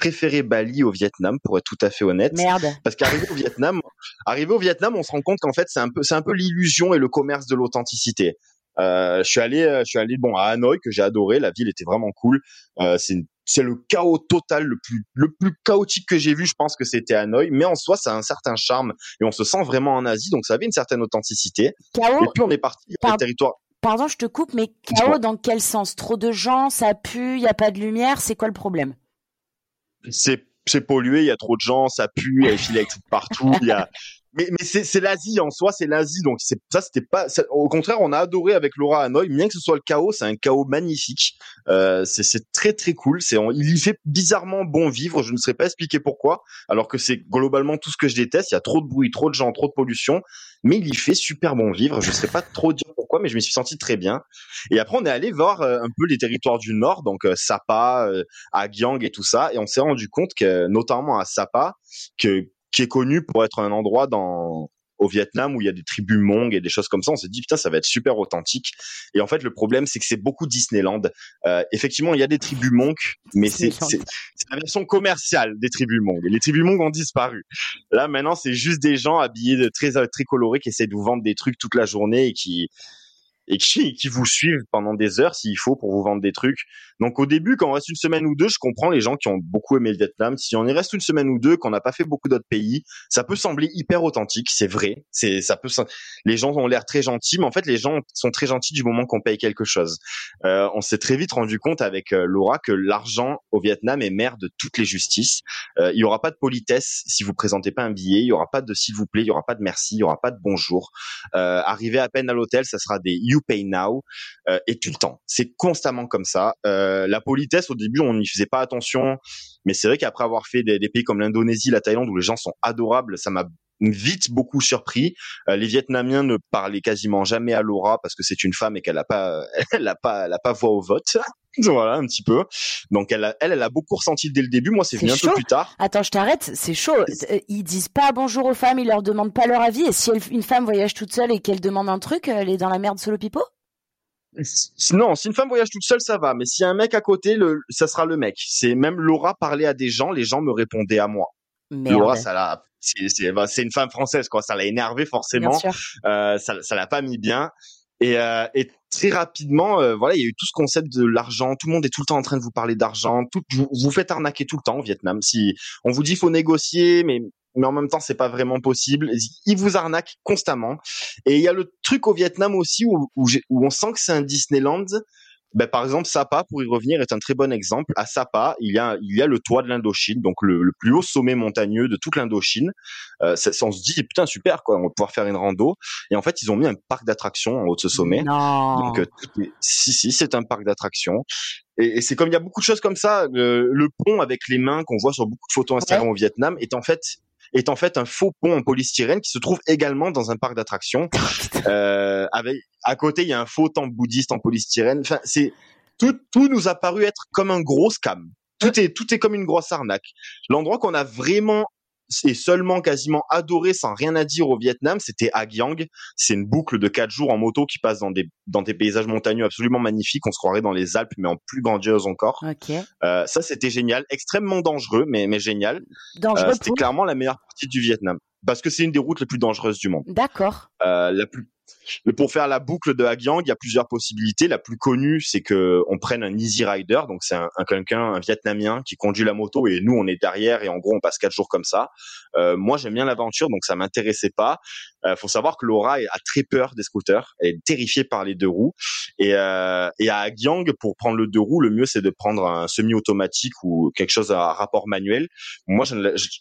préféré Bali au Vietnam pour être tout à fait honnête. Merde. Parce qu'arrivé au Vietnam, arrivé au Vietnam, on se rend compte qu'en fait c'est un peu c'est un peu l'illusion et le commerce de l'authenticité. Euh, je suis allé, euh, je suis allé bon à Hanoï que j'ai adoré. La ville était vraiment cool. Euh, c'est c'est le chaos total, le plus le plus chaotique que j'ai vu. Je pense que c'était Hanoï, mais en soi ça a un certain charme et on se sent vraiment en Asie, donc ça avait une certaine authenticité. Et Chaos, puis on est parti le territoire. pardon, je te coupe, mais chaos dans quel sens? Trop de gens, ça pue, il y a pas de lumière, c'est quoi le problème? C'est pollué, il y a trop de gens, ça pue, il y a des électriques partout, il y a mais mais c'est l'Asie en soi, c'est l'Asie donc ça c'était pas au contraire, on a adoré avec Laura Hanoï, bien que ce soit le chaos, c'est un chaos magnifique. Euh, c'est très très cool, c'est il y fait bizarrement bon vivre, je ne saurais pas expliquer pourquoi alors que c'est globalement tout ce que je déteste, il y a trop de bruit, trop de gens, trop de pollution, mais il y fait super bon vivre, je ne saurais pas trop dire pourquoi mais je me suis senti très bien. Et après on est allé voir euh, un peu les territoires du nord donc euh, Sapa, euh, à Giang et tout ça, et on s'est rendu compte que, notamment à Sapa, que qui est connu pour être un endroit dans au Vietnam où il y a des tribus Hmong et des choses comme ça. On s'est dit putain, ça va être super authentique. Et en fait, le problème, c'est que c'est beaucoup Disneyland. Euh, effectivement, il y a des tribus Hmong, mais c'est la version commerciale des tribus Hmong. Et les tribus Hmong ont disparu. Là, maintenant, c'est juste des gens habillés de très très colorés qui essaient de vous vendre des trucs toute la journée et qui et qui, qui vous suivent pendant des heures s'il faut pour vous vendre des trucs. Donc au début, quand on reste une semaine ou deux, je comprends les gens qui ont beaucoup aimé le Vietnam. Si on y reste une semaine ou deux, qu'on n'a pas fait beaucoup d'autres pays, ça peut sembler hyper authentique, c'est vrai. C'est ça peut. Les gens ont l'air très gentils, mais en fait les gens sont très gentils du moment qu'on paye quelque chose. Euh, on s'est très vite rendu compte avec euh, Laura que l'argent au Vietnam est mère de toutes les justices. Euh, il y aura pas de politesse si vous présentez pas un billet. Il y aura pas de s'il vous plaît. Il y aura pas de merci. Il y aura pas de bonjour. Euh, arriver à peine à l'hôtel, ça sera des you pay now euh, et tout le temps. C'est constamment comme ça. La politesse, au début, on n'y faisait pas attention, mais c'est vrai qu'après avoir fait des, pays comme l'Indonésie, la Thaïlande, où les gens sont adorables, ça m'a vite beaucoup surpris. Euh, les Vietnamiens ne parlaient quasiment jamais à Laura parce que c'est une femme et qu'elle a pas, elle a pas, elle a pas voix au vote. voilà, un petit peu. Donc elle, elle, elle a beaucoup ressenti dès le début. Moi, c'est venu un peu plus tard. Attends, je t'arrête. C'est chaud. Ils disent pas bonjour aux femmes, ils leur demandent pas leur avis. Et si une femme voyage toute seule et qu'elle demande un truc, elle est dans la merde solo pipo non, si une femme voyage toute seule, ça va. Mais s'il y a un mec à côté, le, ça sera le mec. C'est même Laura parlait à des gens, les gens me répondaient à moi. Laura, ça l'a, bah, c'est une femme française, quoi. Ça l'a énervé forcément. Euh, ça, ça l'a pas mis bien. Et, euh, et très rapidement, euh, voilà, il y a eu tout ce concept de l'argent. Tout le monde est tout le temps en train de vous parler d'argent. Tout, vous, vous faites arnaquer tout le temps au Vietnam. Si on vous dit faut négocier, mais mais en même temps c'est pas vraiment possible. Ils vous arnaquent constamment. Et il y a le truc au Vietnam aussi où, où, où on sent que c'est un Disneyland. Ben, par exemple, Sapa, pour y revenir, est un très bon exemple. À Sapa, il y a, il y a le toit de l'Indochine, donc le, le, plus haut sommet montagneux de toute l'Indochine. Euh, ça, on se dit, putain, super, quoi, on va pouvoir faire une rando. Et en fait, ils ont mis un parc d'attractions en haut de ce sommet. Non. Donc, euh, si, si, c'est un parc d'attractions. Et, et c'est comme il y a beaucoup de choses comme ça. Le, le pont avec les mains qu'on voit sur beaucoup de photos Instagram au Vietnam est en fait est en fait un faux pont en polystyrène qui se trouve également dans un parc d'attractions. Euh, avec à côté, il y a un faux temple bouddhiste en polystyrène. Enfin, c'est tout, tout nous a paru être comme un gros scam. Tout est, tout est comme une grosse arnaque. L'endroit qu'on a vraiment et seulement quasiment adoré sans rien à dire au Vietnam, c'était Agyang. C'est une boucle de quatre jours en moto qui passe dans des dans des paysages montagneux absolument magnifiques. On se croirait dans les Alpes, mais en plus grandiose encore. Okay. Euh, ça, c'était génial, extrêmement dangereux, mais mais génial. Dangereux. Euh, c'était clairement la meilleure partie du Vietnam parce que c'est une des routes les plus dangereuses du monde. D'accord. Euh, la plus pour faire la boucle de Hagyang, il y a plusieurs possibilités. La plus connue, c'est que on prenne un Easy Rider, donc c'est un, un quelqu'un, un Vietnamien qui conduit la moto et nous on est derrière et en gros on passe quatre jours comme ça. Euh, moi j'aime bien l'aventure, donc ça m'intéressait pas. Euh, faut savoir que Laura a très peur des scooters, elle est terrifiée par les deux roues. Et, euh, et à Hagyang, pour prendre le deux roues, le mieux c'est de prendre un semi-automatique ou quelque chose à rapport manuel. Moi,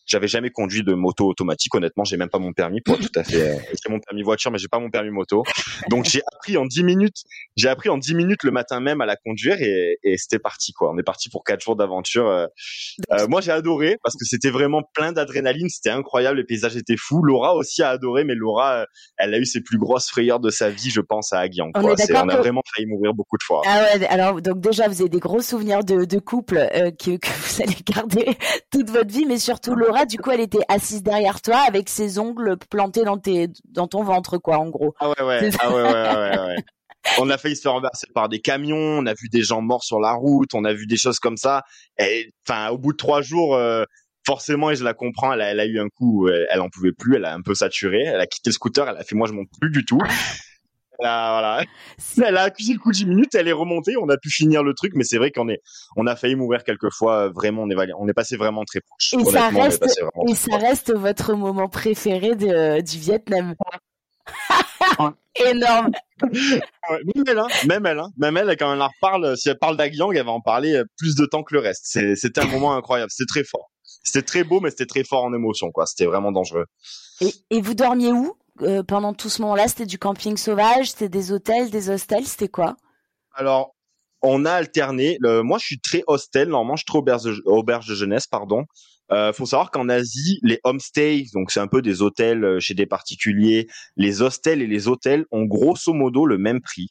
j'avais jamais conduit de moto automatique. Honnêtement, j'ai même pas mon permis pour tout à fait. Euh, j'ai mon permis voiture, mais j'ai pas mon permis moto. Donc j'ai appris en 10 minutes. J'ai appris en 10 minutes le matin même à la conduire et, et c'était parti quoi. On est parti pour quatre jours d'aventure. Euh, euh, moi, j'ai adoré parce que c'était vraiment plein d'adrénaline. C'était incroyable. Les paysages étaient fous. Laura aussi a adoré, mais Laura, elle a eu ses plus grosses frayeurs de sa vie, je pense, à Aguian. On, on a vraiment failli mourir beaucoup de fois. Ah ouais. Alors donc déjà, vous avez des gros souvenirs de, de couple euh, que, que vous allez garder toute votre vie, mais surtout Laura. Du coup, elle était assise derrière toi avec ses ongles plantés dans tes dans ton ventre, quoi, en gros. Ah ouais ouais. Ah ouais ouais ouais. ouais. on a failli se faire renverser par des camions, on a vu des gens morts sur la route, on a vu des choses comme ça. Et enfin, au bout de trois jours, euh, forcément, et je la comprends, elle a, elle a eu un coup, elle, elle, en pouvait plus, elle a un peu saturé, elle a quitté le scooter, elle a fait moi je monte plus du tout. Elle a, voilà. Elle a accusé le coup de 10 minutes, elle est remontée, on a pu finir le truc, mais c'est vrai qu'on est, on a failli mourir quelques fois, vraiment, on est, on est passé vraiment très proche. Et ça reste, et ça reste votre moment préféré de, du Vietnam. Énorme. même elle, hein, même elle, hein, même elle, quand elle en reparle, si elle parle d'Agyang, elle va en parler euh, plus de temps que le reste. C'était un moment incroyable, c'était très fort. C'était très beau, mais c'était très fort en émotion, quoi. C'était vraiment dangereux. Et, et, vous dormiez où euh, pendant tout ce moment-là? C'était du camping sauvage, c'était des hôtels, des hostels, c'était quoi? Alors, on a alterné. Le, moi, je suis très hostel. Normalement, je suis trop auberge auberge de jeunesse, pardon. Euh, faut savoir qu'en Asie, les homestays, donc c'est un peu des hôtels euh, chez des particuliers, les hostels et les hôtels ont grosso modo le même prix.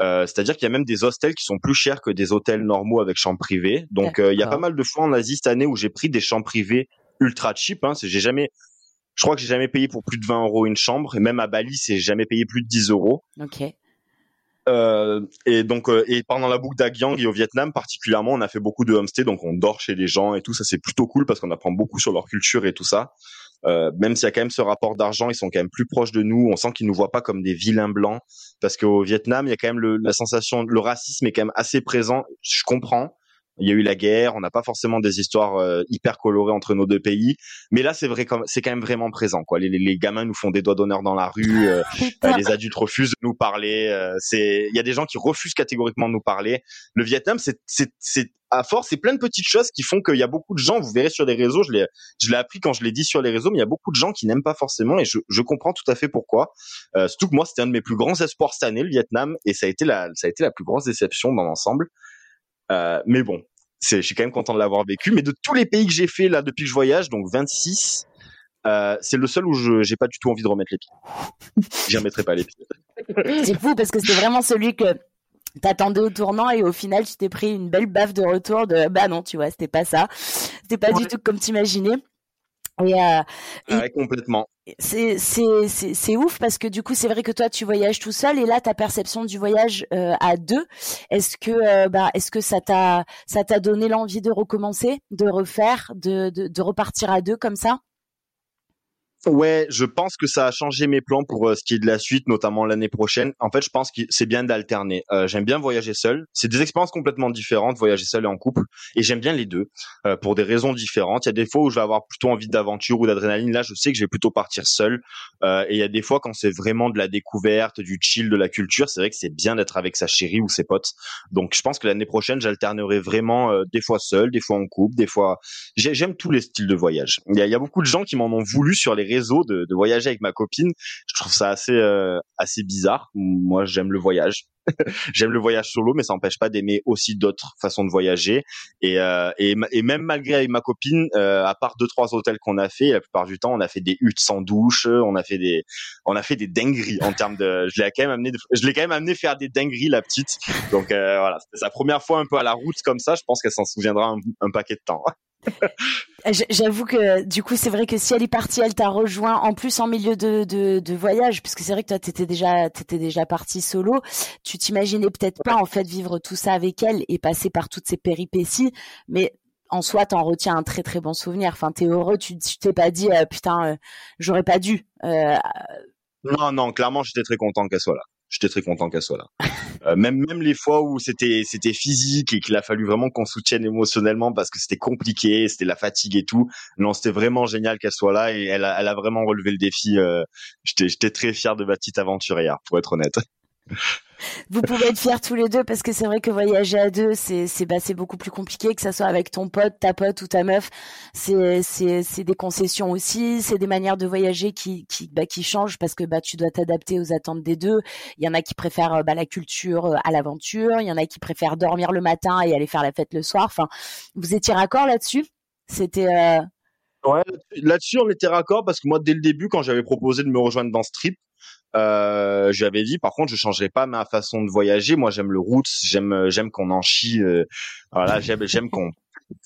Euh, C'est-à-dire qu'il y a même des hostels qui sont plus chers que des hôtels normaux avec chambre privée. Donc euh, il y a pas mal de fois en Asie cette année où j'ai pris des chambres privées ultra cheap. Hein, j'ai jamais Je crois que j'ai jamais payé pour plus de 20 euros une chambre, et même à Bali, c'est jamais payé plus de 10 euros. Ok. Euh, et donc, euh, et pendant la boucle d'Agyang et au Vietnam particulièrement, on a fait beaucoup de homestay, donc on dort chez les gens et tout. Ça, c'est plutôt cool parce qu'on apprend beaucoup sur leur culture et tout ça. Euh, même s'il y a quand même ce rapport d'argent, ils sont quand même plus proches de nous. On sent qu'ils nous voient pas comme des vilains blancs, parce qu'au Vietnam, il y a quand même le, la sensation, le racisme est quand même assez présent. Je comprends. Il y a eu la guerre, on n'a pas forcément des histoires euh, hyper colorées entre nos deux pays, mais là c'est vrai, c'est quand même vraiment présent. Quoi, les, les, gamins nous font des doigts d'honneur dans la rue, euh, les adultes refusent de nous parler. c'est, il y a des gens qui refusent catégoriquement de nous parler. Le Vietnam, c'est, c'est, c'est à force, c'est plein de petites choses qui font qu'il y a beaucoup de gens, vous verrez sur les réseaux, je l'ai, je l'ai appris quand je l'ai dit sur les réseaux, mais il y a beaucoup de gens qui n'aiment pas forcément et je, je comprends tout à fait pourquoi. Euh, surtout que moi, c'était un de mes plus grands espoirs cette année, le Vietnam, et ça a été la, ça a été la plus grosse déception dans l'ensemble. Euh, mais bon, c'est, je suis quand même content de l'avoir vécu. Mais de tous les pays que j'ai fait là depuis que je voyage, donc 26, euh, c'est le seul où je j'ai pas du tout envie de remettre les pieds. J'y remettrai pas les pieds. C'est fou parce que c'est vraiment celui que t'attendais au tournant et au final tu t'es pris une belle baffe de retour de bah non tu vois c'était pas ça c'était pas du tout comme t'imaginais et, euh, ouais, complètement. c'est c'est c'est c'est ouf parce que du coup c'est vrai que toi tu voyages tout seul et là ta perception du voyage euh, à deux est-ce que euh, bah est-ce que ça t'a ça t'a donné l'envie de recommencer de refaire de, de de repartir à deux comme ça? Ouais, je pense que ça a changé mes plans pour euh, ce qui est de la suite, notamment l'année prochaine. En fait, je pense que c'est bien d'alterner. Euh, j'aime bien voyager seul. C'est des expériences complètement différentes, voyager seul et en couple. Et j'aime bien les deux euh, pour des raisons différentes. Il y a des fois où je vais avoir plutôt envie d'aventure ou d'adrénaline. Là, je sais que je vais plutôt partir seul. et il y a des fois quand c'est vraiment de la découverte, du chill, de la culture, c'est vrai que c'est bien d'être avec sa chérie ou ses potes. Donc, je pense que l'année prochaine, j'alternerai vraiment des fois seul, des fois en couple, des fois. J'aime tous les styles de voyage. Il y a, y a beaucoup de gens qui m'en ont voulu sur les réseau de, voyager avec ma copine. Je trouve ça assez euh, assez bizarre. Moi, j'aime le voyage. j'aime le voyage solo, mais ça n'empêche pas d'aimer aussi d'autres façons de voyager. Et, euh, et, même malgré avec ma copine, euh, à part deux trois hôtels qu'on a fait, la plupart du temps, on a fait des huttes sans douche, on a fait des, on a fait des dingueries en termes de. Je l'ai quand même amené, je l'ai quand même amené faire des dingueries la petite. Donc voilà, c'était sa première fois un peu à la route comme ça. Je pense qu'elle s'en souviendra un paquet de temps. J'avoue que du coup c'est vrai que si elle est partie, elle t'a rejoint en plus en milieu de, de, de voyage, puisque c'est vrai que toi t'étais déjà t'étais déjà parti solo. Tu t'imaginais peut-être pas en fait vivre tout ça avec elle et passer par toutes ces péripéties, mais en soi t'en retiens un très très bon souvenir. Enfin t'es heureux, tu t'es pas dit euh, putain euh, j'aurais pas dû. Euh... Non non clairement j'étais très content qu'elle soit là j'étais très content qu'elle soit là. Euh, même même les fois où c'était c'était physique et qu'il a fallu vraiment qu'on soutienne émotionnellement parce que c'était compliqué, c'était la fatigue et tout. Non, c'était vraiment génial qu'elle soit là et elle a, elle a vraiment relevé le défi. Euh, j'étais j'étais très fier de ma petite aventurière, pour être honnête. Vous pouvez être fiers tous les deux parce que c'est vrai que voyager à deux, c'est bah, beaucoup plus compliqué que ça soit avec ton pote, ta pote ou ta meuf. C'est des concessions aussi, c'est des manières de voyager qui bah, changent parce que bah tu dois t'adapter aux attentes des deux. Il y en a qui préfèrent bah, la culture euh, à l'aventure, il y en a qui préfèrent dormir le matin et aller faire la fête le soir. Enfin, vous étiez raccord là-dessus? C'était euh... Ouais, là-dessus on était raccord parce que moi dès le début quand j'avais proposé de me rejoindre dans ce trip, euh, j'avais dit par contre je changerai pas ma façon de voyager. Moi j'aime le route j'aime j'aime qu'on en chie euh, voilà j'aime j'aime qu'on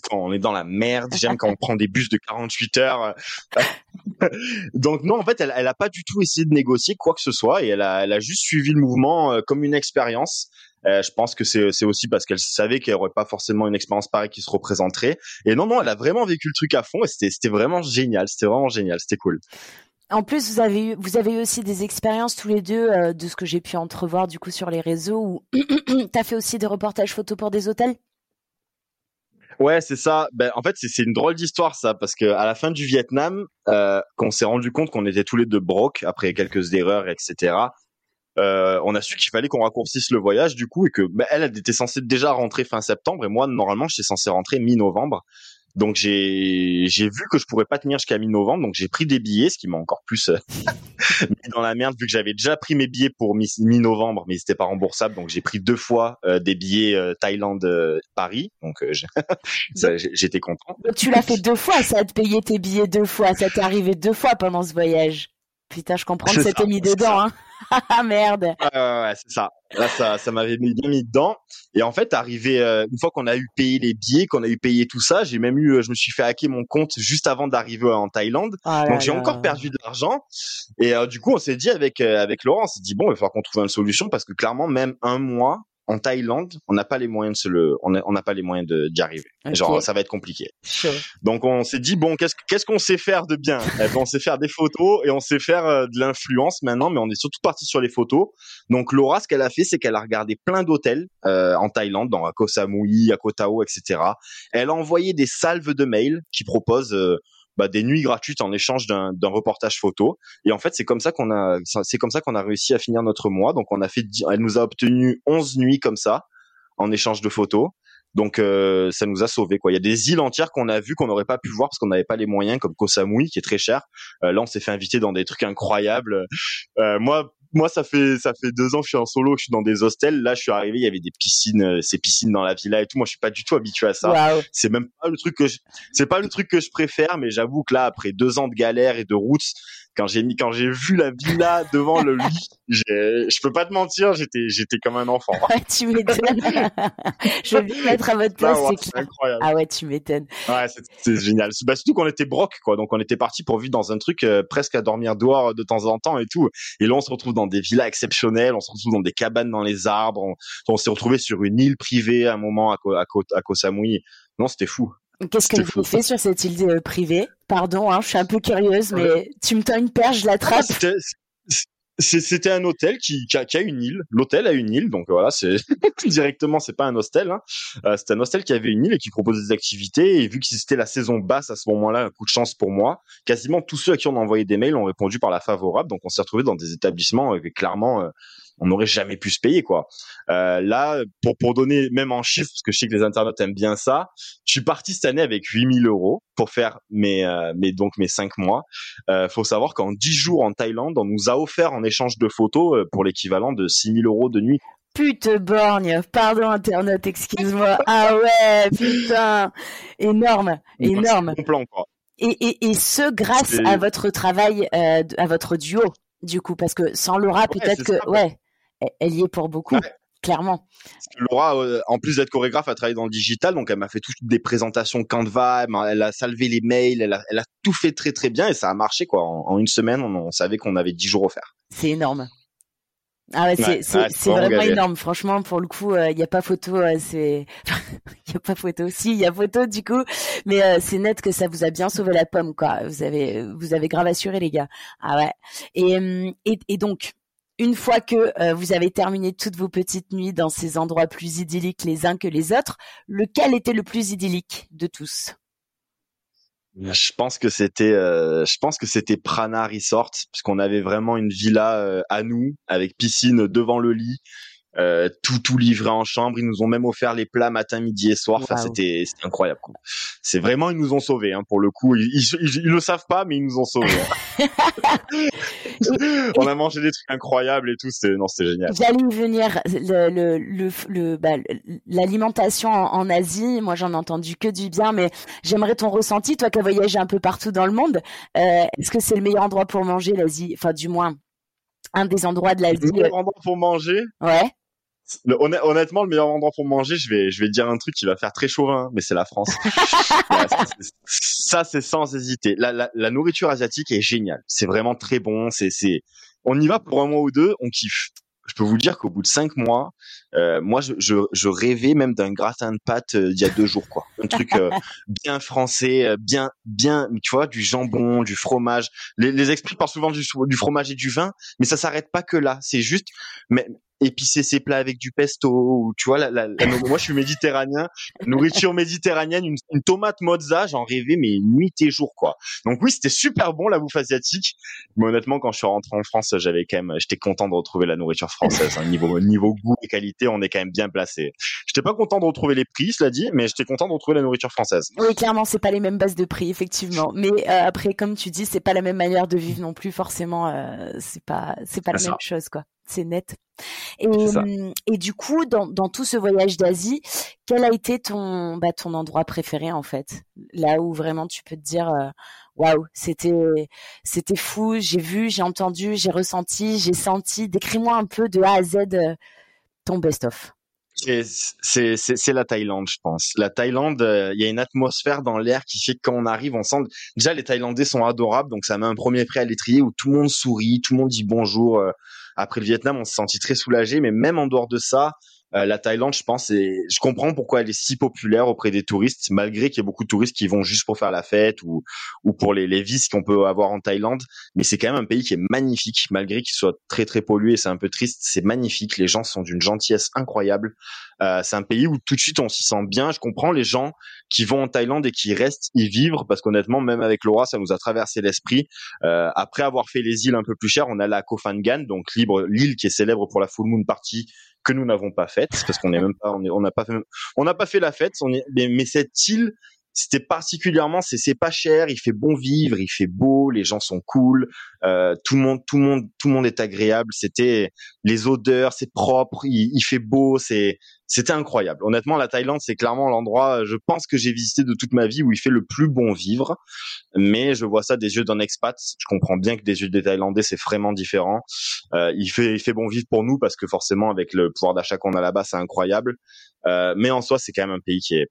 quand on est dans la merde j'aime quand on prend des bus de 48 heures donc non en fait elle elle a pas du tout essayé de négocier quoi que ce soit et elle a elle a juste suivi le mouvement euh, comme une expérience. Euh, je pense que c'est aussi parce qu'elle savait qu'il n'y aurait pas forcément une expérience pareille qui se représenterait. Et non non elle a vraiment vécu le truc à fond et c'était vraiment génial c'était vraiment génial c'était cool en plus, vous avez eu, vous avez eu aussi des expériences tous les deux, euh, de ce que j'ai pu entrevoir du coup sur les réseaux, où tu as fait aussi des reportages photos pour des hôtels? Ouais, c'est ça. Ben, en fait, c'est une drôle d'histoire ça, parce que à la fin du Vietnam, euh, qu'on s'est rendu compte qu'on était tous les deux brocs après quelques erreurs, etc. Euh, on a su qu'il fallait qu'on raccourcisse le voyage du coup et que ben, elle, elle était censée déjà rentrer fin septembre et moi normalement j'étais censé rentrer mi-novembre donc j'ai j'ai vu que je pourrais pas tenir jusqu'à mi-novembre, donc j'ai pris des billets, ce qui m'a encore plus euh, mis dans la merde vu que j'avais déjà pris mes billets pour mi-novembre, mais c'était pas remboursable, donc j'ai pris deux fois euh, des billets euh, Thaïlande Paris, donc j'étais content. Tu l'as fait deux fois, ça a te payé tes billets deux fois, ça t'est arrivé deux fois pendant ce voyage. Putain, je comprends que ça t'ait mis dedans. Hein. Ah merde. ouais, c'est ça. Là, ça, ça m'avait bien mis dedans. Et en fait, arrivé euh, une fois qu'on a eu payé les billets, qu'on a eu payé tout ça, j'ai même eu, je me suis fait hacker mon compte juste avant d'arriver en Thaïlande. Ah Donc j'ai encore perdu de l'argent. Et du coup, on s'est dit avec avec Laurent, on s'est dit bon, il va falloir qu'on trouve une solution parce que clairement, même un mois, en Thaïlande, on n'a pas les moyens de se le, on n'a pas les moyens d'y arriver. Genre, ça va être compliqué. Donc, on s'est dit bon, qu'est-ce qu'est-ce qu'on sait faire de bien? Eh ben, On sait faire des photos et on sait faire euh, de l'influence maintenant, mais on est surtout parti sur les photos. Donc, Laura, ce qu'elle a fait, c'est qu'elle a regardé plein d'hôtels euh, en Thaïlande, dans à Koh Samui, à Koh Tao, etc. Elle a envoyé des salves de mails qui proposent euh, bah, des nuits gratuites en échange d'un reportage photo. Et en fait, c'est comme ça qu'on a, c'est comme ça qu'on a réussi à finir notre mois. Donc, on a fait, elle nous a obtenu 11 nuits comme ça en échange de photos. Donc euh, ça nous a sauvé quoi. Il y a des îles entières qu'on a vues qu'on n'aurait pas pu voir parce qu'on n'avait pas les moyens, comme Koh Samui qui est très cher. Euh, là, on s'est fait inviter dans des trucs incroyables. Euh, moi, moi, ça fait ça fait deux ans que je suis en solo, que je suis dans des hostels. Là, je suis arrivé, il y avait des piscines, euh, ces piscines dans la villa et tout. Moi, je suis pas du tout habitué à ça. C'est même pas le truc que je, c'est pas le truc que je préfère, mais j'avoue que là, après deux ans de galère et de routes, quand j'ai mis quand j'ai vu la villa devant le lit, je peux pas te mentir, j'étais j'étais comme un enfant. tu m'étonnes. je vais me mettre à votre place, c'est incroyable. Ah ouais, tu m'étonnes. Ouais, c'est génial. Bah, surtout qu'on était broc quoi, donc on était parti pour vivre dans un truc euh, presque à dormir dehors de temps en temps et tout. Et là on se retrouve dans des villas exceptionnelles, on se retrouve dans des cabanes dans les arbres, on, s'est retrouvé sur une île privée à un moment à, à, à Koh Samui. Non, c'était fou. Qu'est-ce que vous fait sur cette île euh, privée? Pardon, hein, je suis un peu curieuse, mais tu me tends une perche, je l'attrape. C'était un hôtel qui, qui, a, une île. L'hôtel a une île, donc voilà, c'est directement, c'est pas un hostel. Hein. Euh, c'était un hostel qui avait une île et qui proposait des activités. Et vu que c'était la saison basse à ce moment-là, un coup de chance pour moi. Quasiment tous ceux à qui on a envoyé des mails ont répondu par la favorable. Donc on s'est retrouvé dans des établissements avec clairement euh, on n'aurait jamais pu se payer quoi. Euh, là, pour pour donner même en chiffres, parce que je sais que les internautes aiment bien ça, je suis parti cette année avec 8000 euros pour faire mes euh, mes donc mes cinq mois. Euh, faut savoir qu'en 10 jours en Thaïlande, on nous a offert en échange de photos euh, pour l'équivalent de 6000 euros de nuit. Pute borgne, pardon internaute, excuse-moi. Ah ouais, putain, énorme, énorme. plan, quoi. Et, et, et ce grâce à votre travail, euh, à votre duo, du coup, parce que sans Laura, peut-être que, ouais, elle y est pour beaucoup. Clairement. Laura, euh, en plus d'être chorégraphe, a travaillé dans le digital, donc elle m'a fait toutes des présentations Canva, elle a salvé les mails, elle a, elle a tout fait très très bien et ça a marché quoi. En, une semaine, on, savait qu'on avait 10 jours offerts. C'est énorme. Ah ouais, c'est vraiment énorme. Franchement, pour le coup, il euh, n'y a pas photo. Euh, c'est il y a pas photo. Si, il y a photo du coup, mais c'est net que ça vous a bien sauvé la pomme quoi. Vous avez vous avez grave assuré les gars. Ah ouais. Et hum, et, et donc une fois que euh, vous avez terminé toutes vos petites nuits dans ces endroits plus idylliques les uns que les autres, lequel était le plus idyllique de tous? Je pense que c'était, euh, je pense que c'était Prana Resort, puisqu'on avait vraiment une villa euh, à nous, avec piscine devant le lit, euh, tout tout livré en chambre. Ils nous ont même offert les plats matin, midi et soir. Enfin, c'était incroyable. C'est vraiment ils nous ont sauvés. Hein, pour le coup, ils, ils, le savent pas, mais ils nous ont sauvés. On a mangé des trucs incroyables et tout. C'est non, c'était génial. J'allais venir. Le le le, le bah, l'alimentation en, Asie. Moi, j'en ai entendu que du bien, mais j'aimerais ton ressenti, toi qui as voyagé un peu partout dans le monde. Euh, Est-ce que c'est le meilleur endroit pour manger l'Asie? Enfin, du moins un des endroits de l'Asie. Le meilleur endroit pour manger? Ouais honnêtement, le meilleur endroit pour manger, je vais, je vais dire un truc qui va faire très chauvin, mais c'est la France. ça, c'est sans hésiter. La, la, la, nourriture asiatique est géniale. C'est vraiment très bon. C'est, c'est, on y va pour un mois ou deux, on kiffe. Je peux vous dire qu'au bout de cinq mois, euh, moi, je, je, je, rêvais même d'un gratin de pâtes euh, d'il y a deux jours, quoi. Un truc euh, bien français, euh, bien, bien, tu vois, du jambon, du fromage. Les, les experts parlent souvent du, du fromage et du vin, mais ça s'arrête pas que là. C'est juste, mais épicer ses plats avec du pesto ou tu vois la, la, moi je suis méditerranéen. Nourriture méditerranéenne une, une, tomate mozza j'en rêvais mais nuit et jour quoi. Donc oui c'était super bon la bouffe asiatique. Mais honnêtement quand je suis rentré en France j'avais quand même j'étais content de retrouver la nourriture française hein. niveau niveau goût et qualité on est quand même bien placé. J'étais pas content de retrouver les prix cela dit mais j'étais content de retrouver la nourriture française. Oui clairement c'est pas les mêmes bases de prix effectivement. Mais euh, après comme tu dis c'est pas la même manière de vivre non plus forcément euh, c'est pas c'est pas la même chose quoi c'est net. Et, et, du coup, dans, dans tout ce voyage d'Asie, quel a été ton, bah, ton endroit préféré en fait? Là où vraiment tu peux te dire, euh, waouh, c'était c'était fou. J'ai vu, j'ai entendu, j'ai ressenti, j'ai senti. Décris-moi un peu de A à Z ton best-of. C'est la Thaïlande, je pense. La Thaïlande, il y a une atmosphère dans l'air qui fait que quand on arrive, on sent déjà les Thaïlandais sont adorables, donc ça met un premier prêt à l'étrier où tout le monde sourit, tout le monde dit bonjour. Après le Vietnam, on se sentit très soulagé, mais même en dehors de ça, euh, la Thaïlande, je pense, et je comprends pourquoi elle est si populaire auprès des touristes, malgré qu'il y ait beaucoup de touristes qui vont juste pour faire la fête ou, ou pour les, les vices qu'on peut avoir en Thaïlande. Mais c'est quand même un pays qui est magnifique, malgré qu'il soit très très pollué. C'est un peu triste. C'est magnifique. Les gens sont d'une gentillesse incroyable. Euh, c'est un pays où tout de suite on s'y sent bien. Je comprends les gens qui vont en Thaïlande et qui restent y vivre parce qu'honnêtement, même avec Laura, ça nous a traversé l'esprit. Euh, après avoir fait les îles un peu plus chères, on a la Koh Phangan, donc l'île qui est célèbre pour la full moon party que nous n'avons pas faite parce qu'on n'est même pas on n'a pas fait on n'a pas fait la fête on est, mais, cette île c'était particulièrement c'est c'est pas cher il fait bon vivre il fait beau les gens sont cool euh, tout le monde tout le monde tout le monde est agréable c'était les odeurs c'est propre il, il fait beau c'est c'était incroyable. Honnêtement, la Thaïlande, c'est clairement l'endroit, je pense que j'ai visité de toute ma vie où il fait le plus bon vivre. Mais je vois ça des yeux d'un expat. Je comprends bien que des yeux des Thaïlandais, c'est vraiment différent. Euh, il fait, il fait bon vivre pour nous parce que forcément, avec le pouvoir d'achat qu'on a là-bas, c'est incroyable. Euh, mais en soi, c'est quand même un pays qui est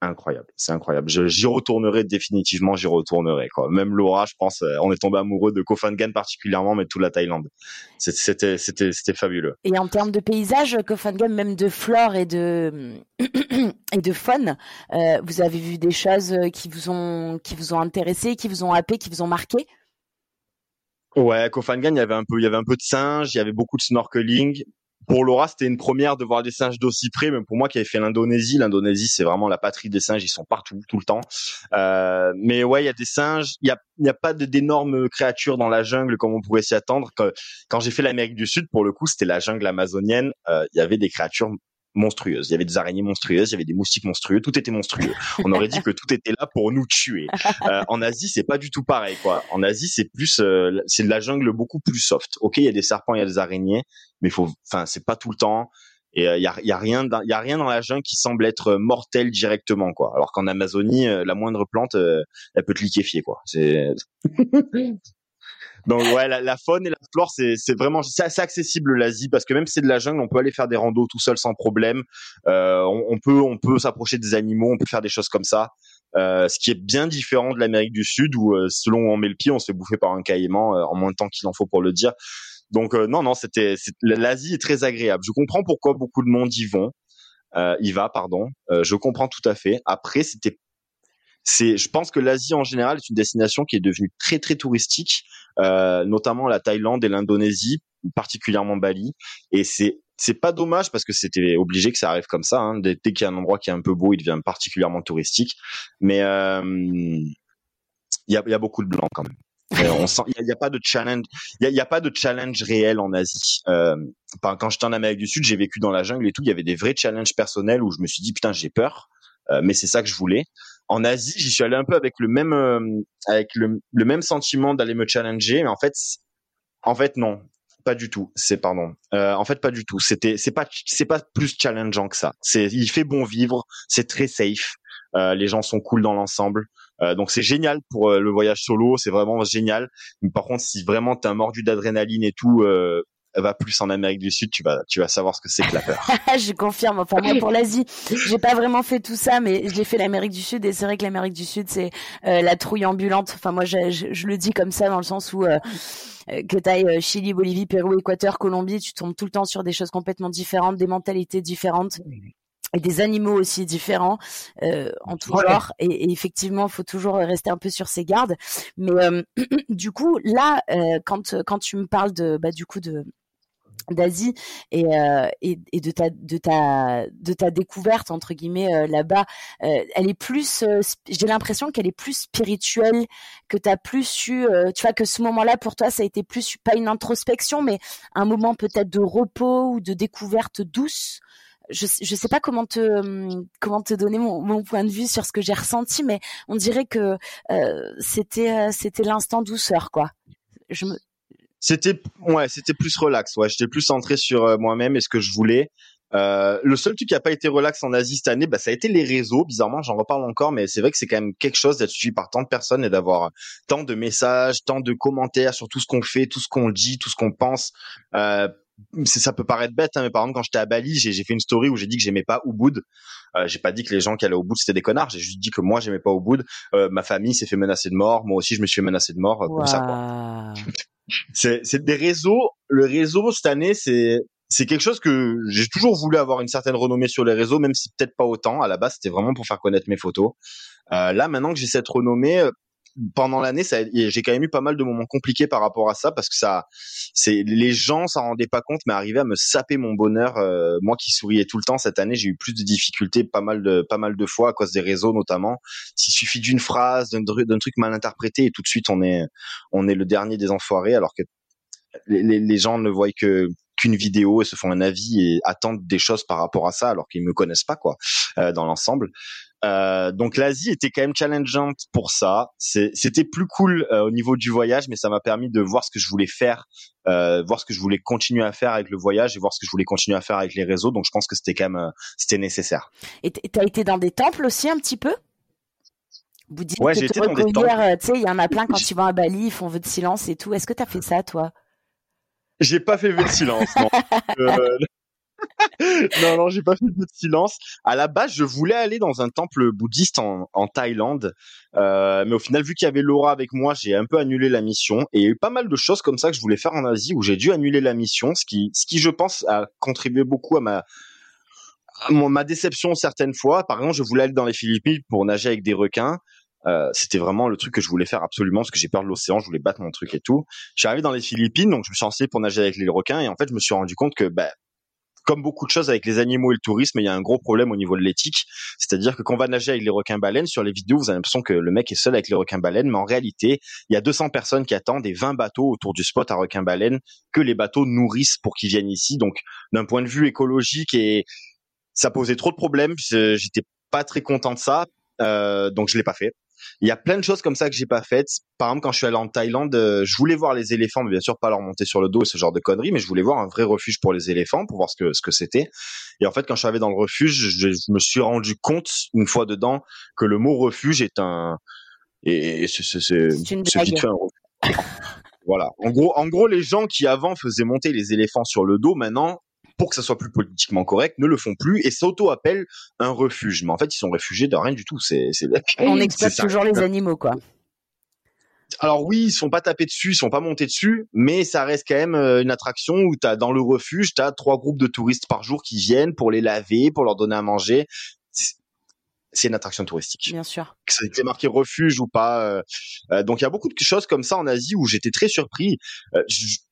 incroyable, c'est incroyable. J'y retournerai définitivement, j'y retournerai. Quoi. Même Laura, je pense, euh, on est tombé amoureux de Koh Phangan particulièrement, mais toute la Thaïlande. C'était fabuleux. Et en termes de paysage, Koh Phangan, même de flore et de et de faune, euh, vous avez vu des choses qui vous ont qui vous ont intéressé, qui vous ont happé, qui vous ont marqué? Ouais, Koh Phangan, il y avait un peu, il y avait un peu de singes, il y avait beaucoup de snorkeling pour Laura, c'était une première de voir des singes d'aussi près, même pour moi qui avais fait l'Indonésie. L'Indonésie, c'est vraiment la patrie des singes, ils sont partout, tout le temps. Euh, mais ouais, il y a des singes, il y a, a pas d'énormes créatures dans la jungle comme on pourrait s'y attendre. Quand, quand j'ai fait l'Amérique du Sud, pour le coup, c'était la jungle amazonienne, euh, il y avait des créatures monstrueuses. Il y avait des araignées monstrueuses, il y avait des moustiques monstrueux, tout était monstrueux. On aurait dit que tout était là pour nous tuer. Euh, en Asie, c'est pas du tout pareil, quoi. En Asie, c'est plus, euh, c'est de la jungle beaucoup plus soft. Ok, il y a des serpents, il y a des araignées, mais faut, enfin, c'est pas tout le temps. Et il euh, y, a, y a rien, il y a rien dans la jungle qui semble être mortel directement, quoi. Alors qu'en Amazonie, la moindre plante, elle peut te liquéfier, quoi. C'est Donc ouais, la, faune et la flore, c'est c'est vraiment c'est assez accessible l'Asie parce que même si c'est de la jungle, on peut aller faire des randos tout seul sans problème. Euh, on, peut on peut s'approcher des animaux, on peut faire des choses comme ça. Euh, ce qui est bien différent de l'Amérique du Sud où euh, selon où on met le pied, on se fait bouffer par un caïman en moins de temps qu'il en faut pour le dire. Donc non non, c'était l'Asie est très agréable. Je comprends pourquoi beaucoup de monde y vont. y va, pardon. je comprends tout à fait. Après, c'était c'est, je pense que l'Asie en général est une destination qui est devenue très très touristique, euh, notamment la Thaïlande et l'Indonésie, particulièrement Bali. Et c'est c'est pas dommage parce que c'était obligé que ça arrive comme ça. Hein. Dès, qu'il y a un endroit qui est un peu beau, il devient particulièrement touristique. Mais euh, il y, a, y a beaucoup de blancs quand même. on sent, il n'y a, pas de challenge, il y a, pas de challenge réel en Asie. Euh, quand j'étais en Amérique du Sud, j'ai vécu dans la jungle et tout, il y avait des vrais challenges personnels où je me suis dit putain j'ai peur, euh, mais c'est ça que je voulais en Asie, j'y suis allé un peu avec le même euh, avec le, même sentiment d'aller me challenger, mais en fait, en fait non, pas du tout. C'est pardon. Euh, en fait, pas du tout. C'était c'est pas c'est pas plus challengeant que ça. C'est il fait bon vivre, c'est très safe. Euh, les gens sont cool dans l'ensemble. donc c'est génial pour le voyage solo, c'est vraiment génial. Mais par contre, si vraiment t'es un mordu d'adrénaline et tout, va plus en Amérique du Sud, tu vas, tu vas savoir ce que c'est que la peur. je confirme. Enfin, moi, pour l'Asie, j'ai pas vraiment fait tout ça, mais j'ai fait l'Amérique du Sud et c'est vrai que l'Amérique du Sud, c'est euh, la trouille ambulante. Enfin, moi, je, je, le dis comme ça dans le sens où euh, euh que t'ailles euh, Chili, Bolivie, Pérou, Équateur, Colombie, tu tombes tout le temps sur des choses complètement différentes, des mentalités différentes et des animaux aussi différents euh, en tout genre et, et effectivement il faut toujours rester un peu sur ses gardes mais euh, du coup là euh, quand quand tu me parles de bah du coup de d'Asie et, euh, et, et, de ta de ta de ta découverte entre guillemets euh, là-bas euh, elle est plus euh, j'ai l'impression qu'elle est plus spirituelle que tu as plus eu tu vois que ce moment-là pour toi ça a été plus pas une introspection mais un moment peut-être de repos ou de découverte douce. Je je sais pas comment te hum, comment te donner mon, mon point de vue sur ce que j'ai ressenti mais on dirait que c'était c'était l'instant douceur quoi. Je me c'était ouais, c'était plus relax. Ouais, j'étais plus centré sur euh, moi-même et ce que je voulais. Euh, le seul truc qui a pas été relax en Asie cette année, bah, ça a été les réseaux. Bizarrement, j'en reparle encore, mais c'est vrai que c'est quand même quelque chose d'être suivi par tant de personnes et d'avoir tant de messages, tant de commentaires sur tout ce qu'on fait, tout ce qu'on dit, tout ce qu'on pense. Euh, ça peut paraître bête, hein, mais par exemple, quand j'étais à Bali, j'ai fait une story où j'ai dit que j'aimais pas Ubud. Euh, j'ai pas dit que les gens qui allaient au bout c'était des connards. J'ai juste dit que moi j'aimais pas Ubud. Euh, ma famille s'est fait menacer de mort. Moi aussi, je me suis fait menacer de mort euh, comme ça. Quoi. c'est des réseaux. Le réseau cette année, c'est c'est quelque chose que j'ai toujours voulu avoir une certaine renommée sur les réseaux, même si peut-être pas autant. À la base, c'était vraiment pour faire connaître mes photos. Euh, là, maintenant que j'ai cette renommée, euh, pendant l'année, j'ai quand même eu pas mal de moments compliqués par rapport à ça parce que ça, c'est les gens s'en rendaient pas compte, mais arrivaient à me saper mon bonheur. Euh, moi qui souriais tout le temps cette année, j'ai eu plus de difficultés, pas mal de pas mal de fois à cause des réseaux notamment. S'il suffit d'une phrase, d'un truc mal interprété, et tout de suite on est on est le dernier des enfoirés, alors que les, les gens ne voient que qu'une vidéo et se font un avis et attendent des choses par rapport à ça alors qu'ils me connaissent pas quoi euh, dans l'ensemble. Euh, donc l'Asie était quand même challengeante pour ça. C'était plus cool euh, au niveau du voyage, mais ça m'a permis de voir ce que je voulais faire, euh, voir ce que je voulais continuer à faire avec le voyage et voir ce que je voulais continuer à faire avec les réseaux. Donc je pense que c'était quand même euh, c'était nécessaire. Et t'as été dans des temples aussi un petit peu? Bouddhiste, ouais, j'ai été dans des temples. Tu sais, il y en a plein quand tu vas à Bali, ils font vœu de silence et tout. Est-ce que t'as fait ça, toi? J'ai pas fait de silence. Non. euh, non, non, j'ai pas fait de silence. À la base, je voulais aller dans un temple bouddhiste en, Thaïlande, euh, mais au final, vu qu'il y avait Laura avec moi, j'ai un peu annulé la mission. Et il y a eu pas mal de choses comme ça que je voulais faire en Asie où j'ai dû annuler la mission, ce qui, ce qui, je pense, a contribué beaucoup à ma à ma déception certaines fois. Par exemple, je voulais aller dans les Philippines pour nager avec des requins. Euh, c'était vraiment le truc que je voulais faire absolument parce que j'ai peur de l'océan, je voulais battre mon truc et tout. Je suis arrivé dans les Philippines, donc je me suis lancé pour nager avec les requins et en fait je me suis rendu compte que bah, comme beaucoup de choses avec les animaux et le tourisme, il y a un gros problème au niveau de l'éthique. C'est-à-dire que quand on va nager avec les requins-baleines, sur les vidéos, vous avez l'impression que le mec est seul avec les requins-baleines, mais en réalité, il y a 200 personnes qui attendent et 20 bateaux autour du spot à requins-baleines que les bateaux nourrissent pour qu'ils viennent ici. Donc, d'un point de vue écologique et ça posait trop de problèmes. J'étais pas très content de ça, euh, donc je l'ai pas fait. Il y a plein de choses comme ça que j'ai pas faites. Par exemple, quand je suis allé en Thaïlande, euh, je voulais voir les éléphants, mais bien sûr pas leur monter sur le dos et ce genre de conneries, mais je voulais voir un vrai refuge pour les éléphants pour voir ce que ce que c'était. Et en fait, quand je suis arrivé dans le refuge, je, me suis rendu compte une fois dedans que le mot refuge est un et c'est c'est vite fait un voilà. En gros, en gros, les gens qui avant faisaient monter les éléphants sur le dos, maintenant pour que ça soit plus politiquement correct, ne le font plus et s'auto-appellent un refuge. Mais en fait, ils sont réfugiés de rien du tout. C'est, on exploite toujours les animaux, quoi. Alors oui, ils sont pas tapés dessus, ils sont pas montés dessus, mais ça reste quand même euh, une attraction où t'as dans le refuge, t'as trois groupes de touristes par jour qui viennent pour les laver, pour leur donner à manger c'est une attraction touristique. Bien sûr. Que ça été marqué refuge ou pas. Euh, euh, donc il y a beaucoup de choses comme ça en Asie où j'étais très surpris. Euh,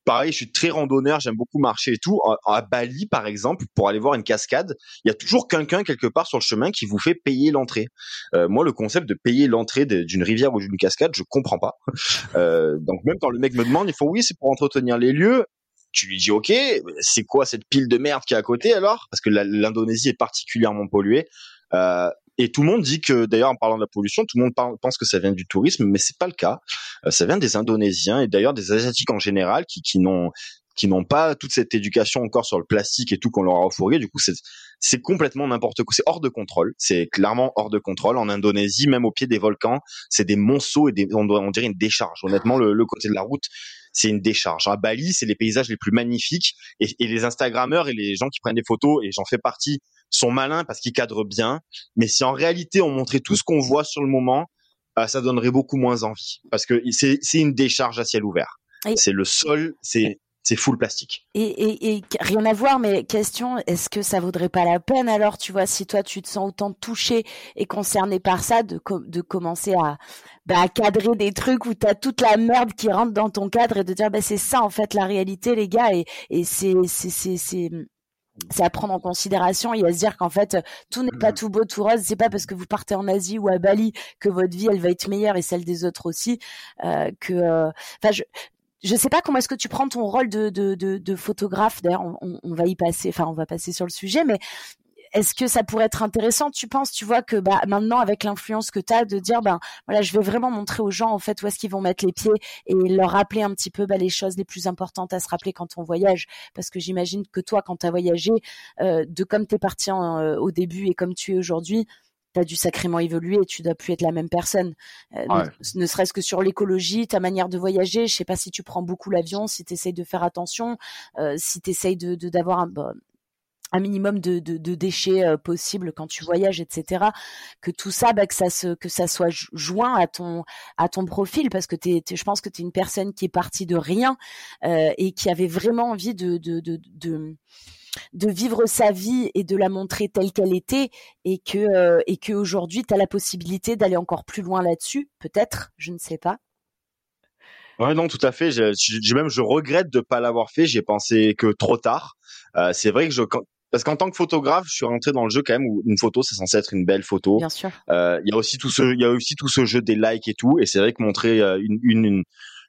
pareil, je suis très randonneur, j'aime beaucoup marcher et tout. à Bali, par exemple, pour aller voir une cascade, il y a toujours quelqu'un quelque part sur le chemin qui vous fait payer l'entrée. moi, le concept de payer l'entrée d'une rivière ou d'une cascade, je comprends pas. donc même quand le mec me demande, il faut oui, c'est pour entretenir les lieux tu lui dis ok, c'est quoi cette pile de merde qui est à côté alors? Parce que l'Indonésie est particulièrement polluée. Euh, et tout le monde dit que, d'ailleurs, en parlant de la pollution, tout le monde pense que ça vient du tourisme, mais c'est pas le cas. Euh, ça vient des Indonésiens et d'ailleurs des Asiatiques en général qui, qui n'ont qui n'ont pas toute cette éducation encore sur le plastique et tout qu'on leur a refourgué. Du coup, c'est c'est complètement n'importe quoi. C'est hors de contrôle. C'est clairement hors de contrôle. En Indonésie, même au pied des volcans, c'est des monceaux et des, on, on dirait une décharge. Honnêtement, le, le côté de la route, c'est une décharge. À Bali, c'est les paysages les plus magnifiques et, et les Instagrammeurs et les gens qui prennent des photos, et j'en fais partie, sont malins parce qu'ils cadrent bien. Mais si en réalité on montrait tout ce qu'on voit sur le moment, euh, ça donnerait beaucoup moins envie parce que c'est une décharge à ciel ouvert. C'est le sol, c'est c'est full plastique. Et, et, et, rien à voir, mais question, est-ce que ça vaudrait pas la peine alors, tu vois, si toi tu te sens autant touché et concerné par ça, de, de commencer à, bah, à cadrer des trucs où t'as toute la merde qui rentre dans ton cadre et de dire, bah, c'est ça en fait la réalité, les gars, et, et c'est, c'est, à prendre en considération et à se dire qu'en fait tout n'est pas mmh. tout beau tout rose c'est pas parce que vous partez en Asie ou à Bali que votre vie elle va être meilleure et celle des autres aussi euh, que euh, enfin je je sais pas comment est-ce que tu prends ton rôle de, de, de, de photographe d'ailleurs on, on, va y passer enfin on va passer sur le sujet mais est-ce que ça pourrait être intéressant Tu penses, tu vois que bah maintenant avec l'influence que tu as de dire ben voilà, je vais vraiment montrer aux gens en fait où est-ce qu'ils vont mettre les pieds et leur rappeler un petit peu bah, les choses les plus importantes à se rappeler quand on voyage. Parce que j'imagine que toi quand tu as voyagé euh, de comme tu es parti euh, au début et comme tu es aujourd'hui, tu as dû sacrément évoluer et tu dois plus être la même personne. Euh, ne, serait-ce que sur l'écologie, ta manière de voyager, je sais pas si tu prends beaucoup l'avion, si tu essayes de faire attention, si tu essayes de d'avoir un bah, un minimum de, de, déchets euh, possible quand tu voyages, etc. Que tout ça, bah, que ça se, que ça soit joint à ton à ton profil, parce que t'es, je pense que tu es une personne qui est partie de rien euh, et qui avait vraiment envie de de, de, de vivre sa vie et de la montrer telle qu'elle était et que euh, et que aujourd'hui tu as la possibilité d'aller encore plus loin là-dessus peut-être je ne sais pas Ouais, non, tout à fait. J'ai même, je regrette de pas l'avoir fait. J'ai pensé que trop tard. Euh, c'est vrai que je, parce qu'en tant que photographe, je suis rentré dans le jeu quand même où une photo c'est censé être une belle photo. Bien sûr. Euh, il y a aussi tout ce, il y a aussi tout ce jeu des likes et tout. Et c'est vrai que montrer euh, une, une, une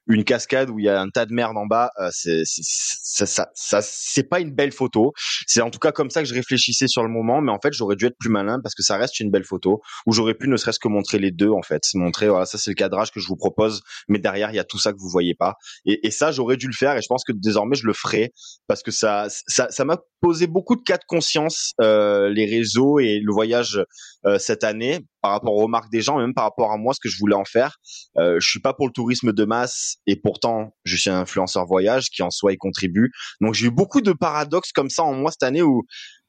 une cascade où il y a un tas de merde en bas, euh, c'est ça, ça, ça c'est pas une belle photo. C'est en tout cas comme ça que je réfléchissais sur le moment, mais en fait j'aurais dû être plus malin parce que ça reste une belle photo où j'aurais pu ne serait-ce que montrer les deux en fait, montrer voilà ça c'est le cadrage que je vous propose, mais derrière il y a tout ça que vous voyez pas. Et, et ça j'aurais dû le faire et je pense que désormais je le ferai parce que ça ça ça m'a posé beaucoup de cas de conscience euh, les réseaux et le voyage euh, cette année par rapport aux remarques des gens, même par rapport à moi, ce que je voulais en faire. Euh, je suis pas pour le tourisme de masse et pourtant je suis un influenceur voyage qui en soi y contribue. Donc j'ai eu beaucoup de paradoxes comme ça en moi cette année où,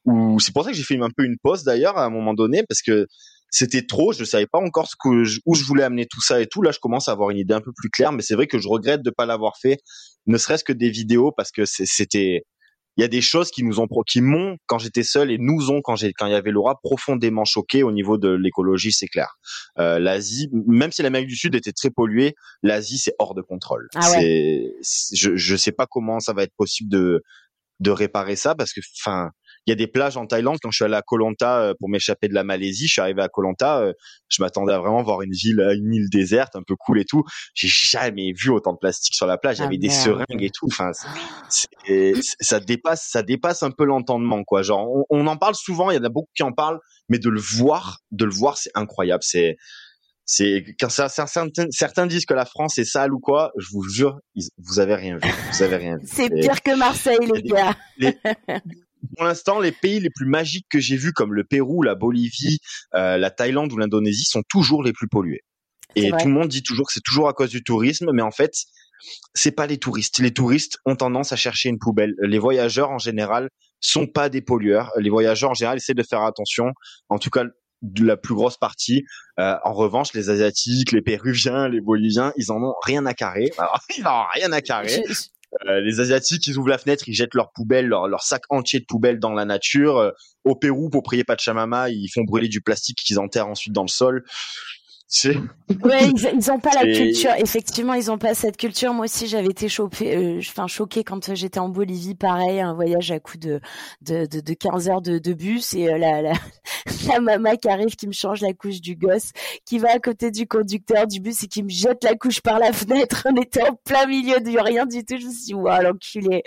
où c'est pour ça que j'ai fait un peu une pause d'ailleurs à un moment donné parce que c'était trop, je savais pas encore ce que où je voulais amener tout ça et tout. Là, je commence à avoir une idée un peu plus claire, mais c'est vrai que je regrette de pas l'avoir fait, ne serait-ce que des vidéos parce que c'était il y a des choses qui nous ont qui m'ont quand j'étais seul et nous ont quand j'ai quand il y avait Laura profondément choqué au niveau de l'écologie c'est clair. Euh, l'Asie même si l'Amérique du Sud était très polluée l'Asie c'est hors de contrôle. Ah c'est je je sais pas comment ça va être possible de de réparer ça parce que enfin il y a des plages en Thaïlande. Quand je suis allé à Koh Lanta euh, pour m'échapper de la Malaisie, je suis arrivé à Koh Lanta, euh, je m'attendais à vraiment voir une ville, une île déserte, un peu cool et tout. J'ai jamais vu autant de plastique sur la plage. Il y ah, avait des seringues et tout. Enfin, ça dépasse, ça dépasse un peu l'entendement, quoi. Genre, on, en parle souvent. Il y en a beaucoup qui en parlent, mais de le voir, de le voir, c'est incroyable. C'est c'est quand certains, certains disent que la France est sale ou quoi, je vous jure, vous avez rien vu, vous avez rien vu. C'est pire que Marseille, les gars pour l'instant, les pays les plus magiques que j'ai vus, comme le Pérou, la Bolivie, euh, la Thaïlande ou l'Indonésie, sont toujours les plus pollués. Et tout le monde dit toujours que c'est toujours à cause du tourisme, mais en fait, c'est pas les touristes. Les touristes ont tendance à chercher une poubelle. Les voyageurs, en général, sont pas des pollueurs. Les voyageurs, en général, essaient de faire attention. En tout cas, de la plus grosse partie. Euh, en revanche, les Asiatiques, les Péruviens, les Boliviens, ils en ont rien à carrer. ils en ont rien à carrer. Euh, les Asiatiques, ils ouvrent la fenêtre, ils jettent leurs poubelles, leur, leur sac entier de poubelles dans la nature. Euh, au Pérou, pour prier Pachamama, ils font brûler du plastique qu'ils enterrent ensuite dans le sol. Ouais, ils, ils ont pas la culture. Effectivement, ils ont pas cette culture. Moi aussi, j'avais été choquée, euh, enfin choquée quand j'étais en Bolivie. Pareil, un voyage à coup de de, de, de 15 heures de, de bus et euh, la, la, la maman qui arrive, qui me change la couche du gosse, qui va à côté du conducteur du bus et qui me jette la couche par la fenêtre. On était en plein milieu de rien du tout. Je me suis dit, waouh, l'enculé,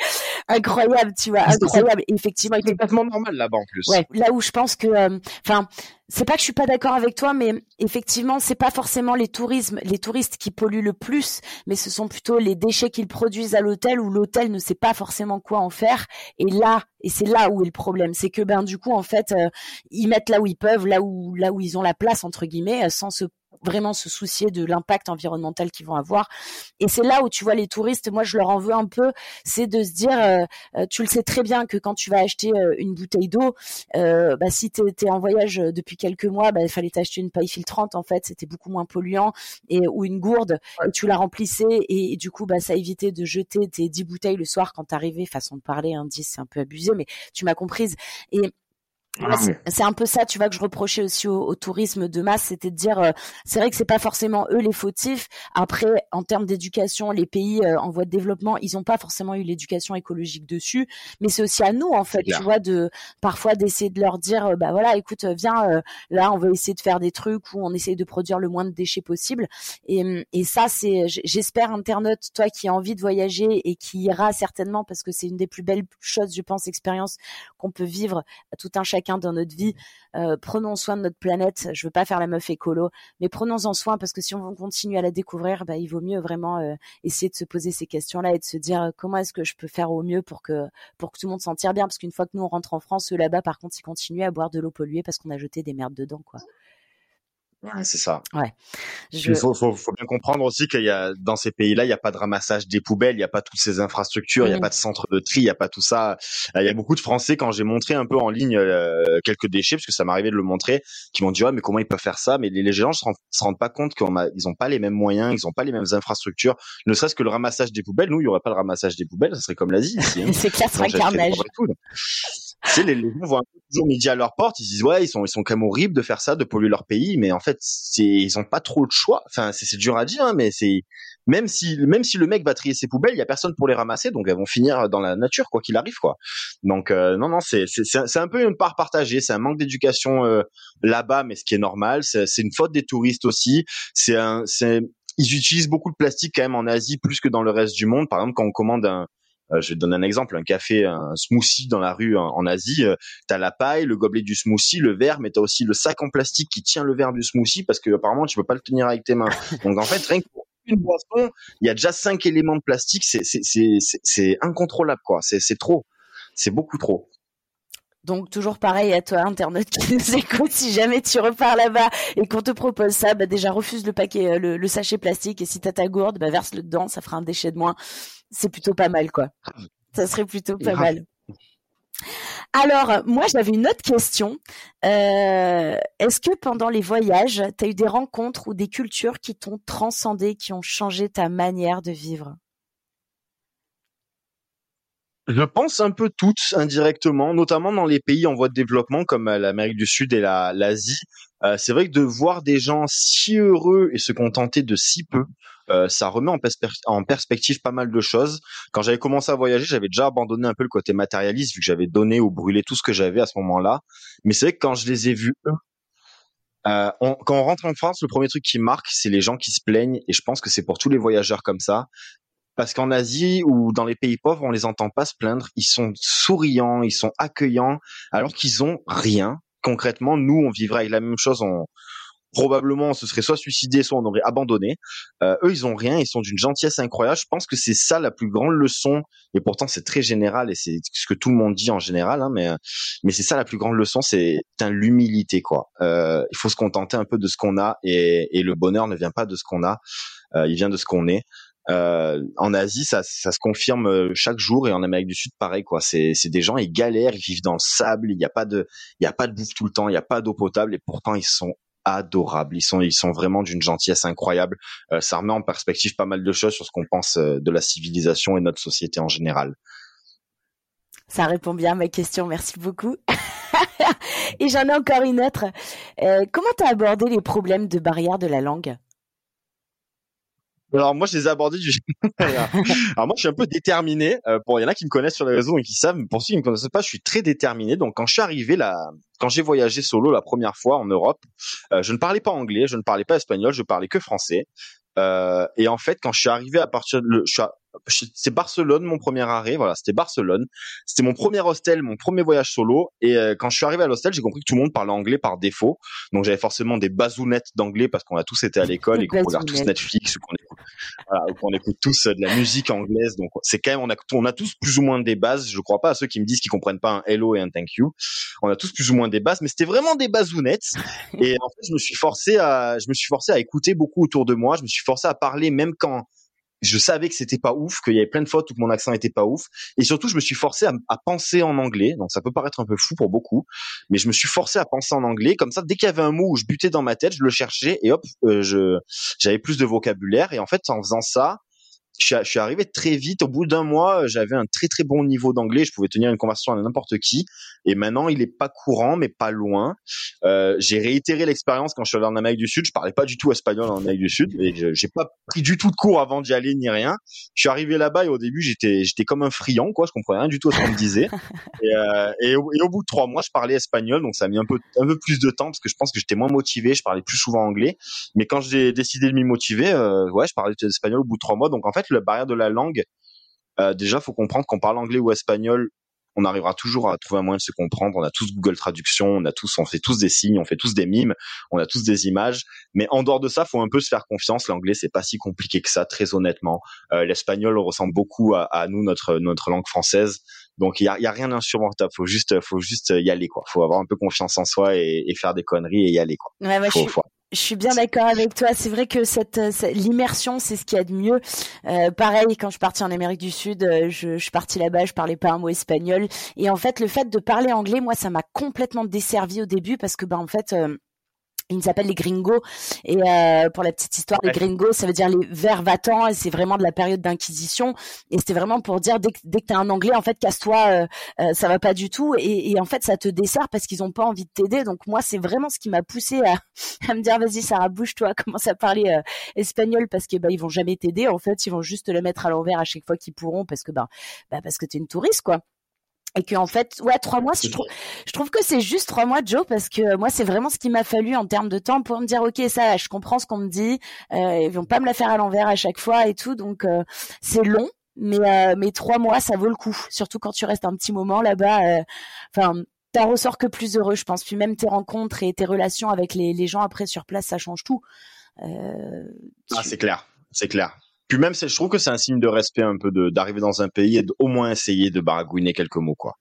incroyable, tu vois, incroyable. Effectivement, c'est complètement normal là-bas en plus. Ouais, là où je pense que, euh, enfin c'est pas que je suis pas d'accord avec toi, mais effectivement, c'est pas forcément les tourismes, les touristes qui polluent le plus, mais ce sont plutôt les déchets qu'ils produisent à l'hôtel où l'hôtel ne sait pas forcément quoi en faire. Et là, et c'est là où est le problème, c'est que ben du coup en fait, euh, ils mettent là où ils peuvent, là où là où ils ont la place entre guillemets, sans se vraiment se soucier de l'impact environnemental qu'ils vont avoir. Et c'est là où tu vois les touristes, moi je leur en veux un peu, c'est de se dire, euh, euh, tu le sais très bien que quand tu vas acheter euh, une bouteille d'eau, bah, si tu es, en voyage depuis quelques mois, bah, il fallait t'acheter une paille filtrante en fait, c'était beaucoup moins polluant, et ou une gourde, et tu la remplissais, et, du coup bah, ça évitait de jeter tes 10 bouteilles le soir quand t'arrivais, façon de parler, hein, 10 c'est un peu abusé, mais tu m'as comprise. Et c'est un peu ça, tu vois, que je reprochais aussi au, tourisme de masse, c'était de dire, euh, c'est vrai que c'est pas forcément eux les fautifs. Après, en termes d'éducation, les pays euh, en voie de développement, ils ont pas forcément eu l'éducation écologique dessus, mais c'est aussi à nous, en fait, tu vois, de parfois d'essayer de leur dire, euh, bah voilà, écoute, viens, là, on va essayer de faire des trucs où on essaye de produire le moins de déchets possible. Et, et ça, c'est, j'espère, internaute, toi qui as envie de voyager et qui ira certainement, parce que c'est une des plus belles choses, je pense, expériences qu'on peut vivre tout un chacun dans notre vie. Euh, prenons soin de notre planète. Je veux pas faire la meuf écolo, mais prenons-en soin parce que si on continue à la découvrir, bah, il vaut mieux vraiment euh, essayer de se poser ces questions-là et de se dire euh, comment est-ce que je peux faire au mieux pour que pour que tout le monde s'en tire bien? Parce qu'une fois que nous on rentre en France, eux là-bas, par contre, ils continuent à boire de l'eau polluée parce qu'on a jeté des merdes dedans, quoi. C'est ça. Ouais. Il faut, faut, faut, bien comprendre aussi qu'il y a dans ces pays-là, il n'y a pas de ramassage des poubelles, il n'y a pas toutes ces infrastructures, il n'y a pas de centre de tri, il n'y a pas tout ça. Euh, il y a beaucoup de Français quand j'ai montré un peu en ligne euh, quelques déchets, parce que ça m'arrivait de le montrer, qui m'ont dit ouais mais comment ils peuvent faire ça? Mais les, gens ne se, se rendent pas compte qu'ils n'ont pas les mêmes moyens, ils n'ont pas les mêmes infrastructures. Ne serait-ce que le ramassage des poubelles, nous il n'y aurait pas le ramassage des poubelles, ça serait comme l'Asie. Hein. C'est clair, c'est un carnage tu sais, les, les gens voient toujours midi à leur porte, ils disent ouais, ils sont ils sont quand même horribles de faire ça, de polluer leur pays, mais en fait, c'est ils ont pas trop de choix. Enfin, c'est dur à dire, hein, mais c'est même si même si le mec va trier ses poubelles, il y a personne pour les ramasser, donc elles vont finir dans la nature quoi qu'il arrive quoi. Donc euh, non non, c'est c'est un peu une part partagée, c'est un manque d'éducation euh, là-bas, mais ce qui est normal, c'est une faute des touristes aussi. C'est un c'est ils utilisent beaucoup de plastique quand même en Asie plus que dans le reste du monde. Par exemple, quand on commande un, je vais te donner un exemple, un café, un smoothie dans la rue en, Asie, euh, tu as la paille, le gobelet du smoothie, le verre, mais tu as aussi le sac en plastique qui tient le verre du smoothie parce que apparemment tu peux pas le tenir avec tes mains. Donc en fait, rien que pour une boisson, il y a déjà cinq éléments de plastique, c'est c'est incontrôlable quoi, c'est trop, c'est beaucoup trop. Donc toujours pareil à toi, internet qui nous écoute, si jamais tu repars là-bas et qu'on te propose ça, bah déjà refuse le paquet, euh, le, sachet plastique et si t'as ta gourde, bah verse-le dedans, ça fera un déchet de moins. C'est plutôt pas mal quoi. Ça serait plutôt pas mal. Alors, moi, j'avais une autre question. Euh, est-ce que pendant les voyages, tu as eu des rencontres ou des cultures qui t'ont transcendé, qui ont changé ta manière de vivre? Je pense un peu toutes indirectement, notamment dans les pays en voie de développement comme euh, l'Amérique du Sud et l'Asie. Euh, c'est vrai que de voir des gens si heureux et se contenter de si peu, euh, ça remet en, perspective pas mal de choses. Quand j'avais commencé à voyager, j'avais déjà abandonné un peu le côté matérialiste vu que j'avais donné ou brûlé tout ce que j'avais à ce moment-là. Mais c'est vrai que quand je les ai vus, euh, quand on rentre en France, le premier truc qui marque, c'est les gens qui se plaignent, et je pense que c'est pour tous les voyageurs comme ça. Parce qu'en Asie ou dans les pays pauvres, on les entend pas se plaindre. Ils sont souriants, ils sont accueillants, alors qu'ils ont rien. Concrètement, nous, on vivrait avec la même chose. On, probablement, on se serait soit suicidé, soit on aurait abandonné. Euh, eux, ils ont rien. Ils sont d'une gentillesse incroyable. Je pense que c'est ça la plus grande leçon. Et pourtant, c'est très général et c'est ce que tout le monde dit en général. Hein, mais mais c'est ça la plus grande leçon, c'est l'humilité, quoi. Euh, il faut se contenter un peu de ce qu'on a et, et le bonheur ne vient pas de ce qu'on a. Euh, il vient de ce qu'on est. Euh, en Asie, ça, ça se confirme euh, chaque jour et en Amérique du Sud, pareil quoi. C'est, des gens, ils galèrent, ils vivent dans le sable, il n'y a pas de, il y a pas de bouffe tout le temps, il n'y a pas d'eau potable et pourtant ils sont adorables. Ils sont, ils sont vraiment d'une gentillesse incroyable. Euh, ça remet en perspective pas mal de choses sur ce qu'on pense de la civilisation et notre société en général. Ça répond bien à ma question, merci beaucoup. et j'en ai encore une autre. Euh, comment tu as abordé les problèmes de barrière de la langue? Alors moi je les ai abordés du Alors moi je suis un peu déterminé euh, pour il y en a qui me connaissent sur les réseaux et qui savent pour ceux qui me connaissent pas je suis très déterminé. Donc quand je suis arrivé là quand j'ai voyagé solo la première fois en Europe euh, je ne parlais pas anglais je ne parlais pas espagnol je parlais que français euh, et en fait quand je suis arrivé à partir de c'est Barcelone mon premier arrêt voilà c'était Barcelone. C'était mon premier hostel mon premier voyage solo. Et euh, quand je suis arrivé à l'hostel j'ai compris que tout le monde parlait anglais par défaut. Donc j'avais forcément des bazounettes d'anglais parce qu'on a tous été à l'école et qu'on regarde tous Netflix ou qu'on écoute, voilà, qu'on écoute tous euh, de la musique anglaise. Donc c'est quand même on a on a tous plus ou moins des bases. Je crois pas à ceux qui me disent qu'ils comprennent pas un hello et un thank you. On a tous plus ou moins des bases mais c'était vraiment des bazounettes et en fait je me suis forcé à je me suis forcé à écouter beaucoup autour de moi. Je me suis forcé à parler même quand je savais que c'était pas ouf, qu'il y avait plein de fautes ou que mon accent était pas ouf. Et surtout, je me suis forcé à, penser en anglais. Donc ça peut paraître un peu fou pour beaucoup, mais je me suis forcé à penser en anglais. Comme ça, dès qu'il y avait un mot où je butais dans ma tête, je le cherchais et hop, euh, j'avais plus de vocabulaire. Et en fait, en faisant ça, je suis, arrivé très vite. Au bout d'un mois, j'avais un très très bon niveau d'anglais. Je pouvais tenir une conversation avec n'importe qui. Et maintenant, il est pas courant, mais pas loin. Euh, j'ai réitéré l'expérience quand je suis allé en Amérique du Sud. Je parlais pas du tout espagnol en Amérique du Sud. Et j'ai pas pris du tout de cours avant d'y aller ni rien. Je suis arrivé là-bas et au début, j'étais j'étais comme un friand, quoi. Je comprenais rien du tout à ce qu'on me disait. Et, euh, et, au, et, au, bout de trois mois, je parlais espagnol. Donc ça a mis un peu un peu plus de temps parce que je pense que j'étais moins motivé. Je parlais plus souvent anglais. Mais quand j'ai décidé de m'y motiver, euh, ouais, je parlais espagnol au bout de trois mois. Donc en fait, la barrière de la langue, euh, déjà, faut comprendre qu'on parle anglais ou espagnol, on arrivera toujours à trouver un moyen de se comprendre. On a tous Google Traduction, on a tous, on fait tous des signes, on fait tous des mimes, on a tous des images. Mais en dehors de ça, faut un peu se faire confiance. L'anglais, c'est pas si compliqué que ça, très honnêtement. Euh, L'espagnol ressemble beaucoup à, à, nous, notre notre langue française. Donc il y a, y a rien d'insurmontable. Faut juste, faut juste y aller quoi. Faut avoir un peu confiance en soi et, et faire des conneries et y aller quoi. Ouais, Faut- je, suis, faut- je suis bien d'accord avec toi. C'est vrai que cette, euh, l'immersion, c'est ce qu'il y a de mieux. Euh, pareil, quand je suis partie en Amérique du Sud, euh, je, suis partie là-bas, je parlais pas un mot espagnol. Et en fait, le fait de parler anglais, moi, ça m'a complètement desservi au début parce que, ben, en fait. Ils s'appellent les gringos. Et euh, pour la petite histoire les Ouais. gringos ça veut dire les vers va-t'en et c'est vraiment de la période d'inquisition. Et c'était vraiment pour dire dès que, dès que t'as un anglais en fait casse-toi euh, euh, ça va pas du tout. Et, et en fait ça te dessert parce qu'ils ont pas envie de t'aider. Donc moi c'est vraiment ce qui m'a poussé à, à me dire vas-y Sarah bouge-toi commence à parler euh, espagnol parce que bah ils vont jamais t'aider. En fait ils vont juste te le mettre à l'envers à chaque fois qu'ils pourront parce que bah, bah parce que t'es une touriste quoi et que en fait ouais trois mois je trouve je trouve que c'est juste trois mois Joe parce que moi c'est vraiment ce qui m'a fallu en termes de temps pour me dire ok ça je comprends ce qu'on me dit euh, ils vont pas me la faire à l'envers à chaque fois et tout donc euh, c'est long mais euh, mais trois mois ça vaut le coup. Surtout quand tu restes un petit moment là-bas euh, enfin t'en ressors que plus heureux je pense. Puis même tes rencontres et tes relations avec les, les gens après sur place ça change tout. Euh, Ah, tu- c'est clair, c'est clair. Puis même, je trouve que c'est un signe de respect un peu d'arriver dans un pays et d'au moins essayer de baragouiner quelques mots, quoi.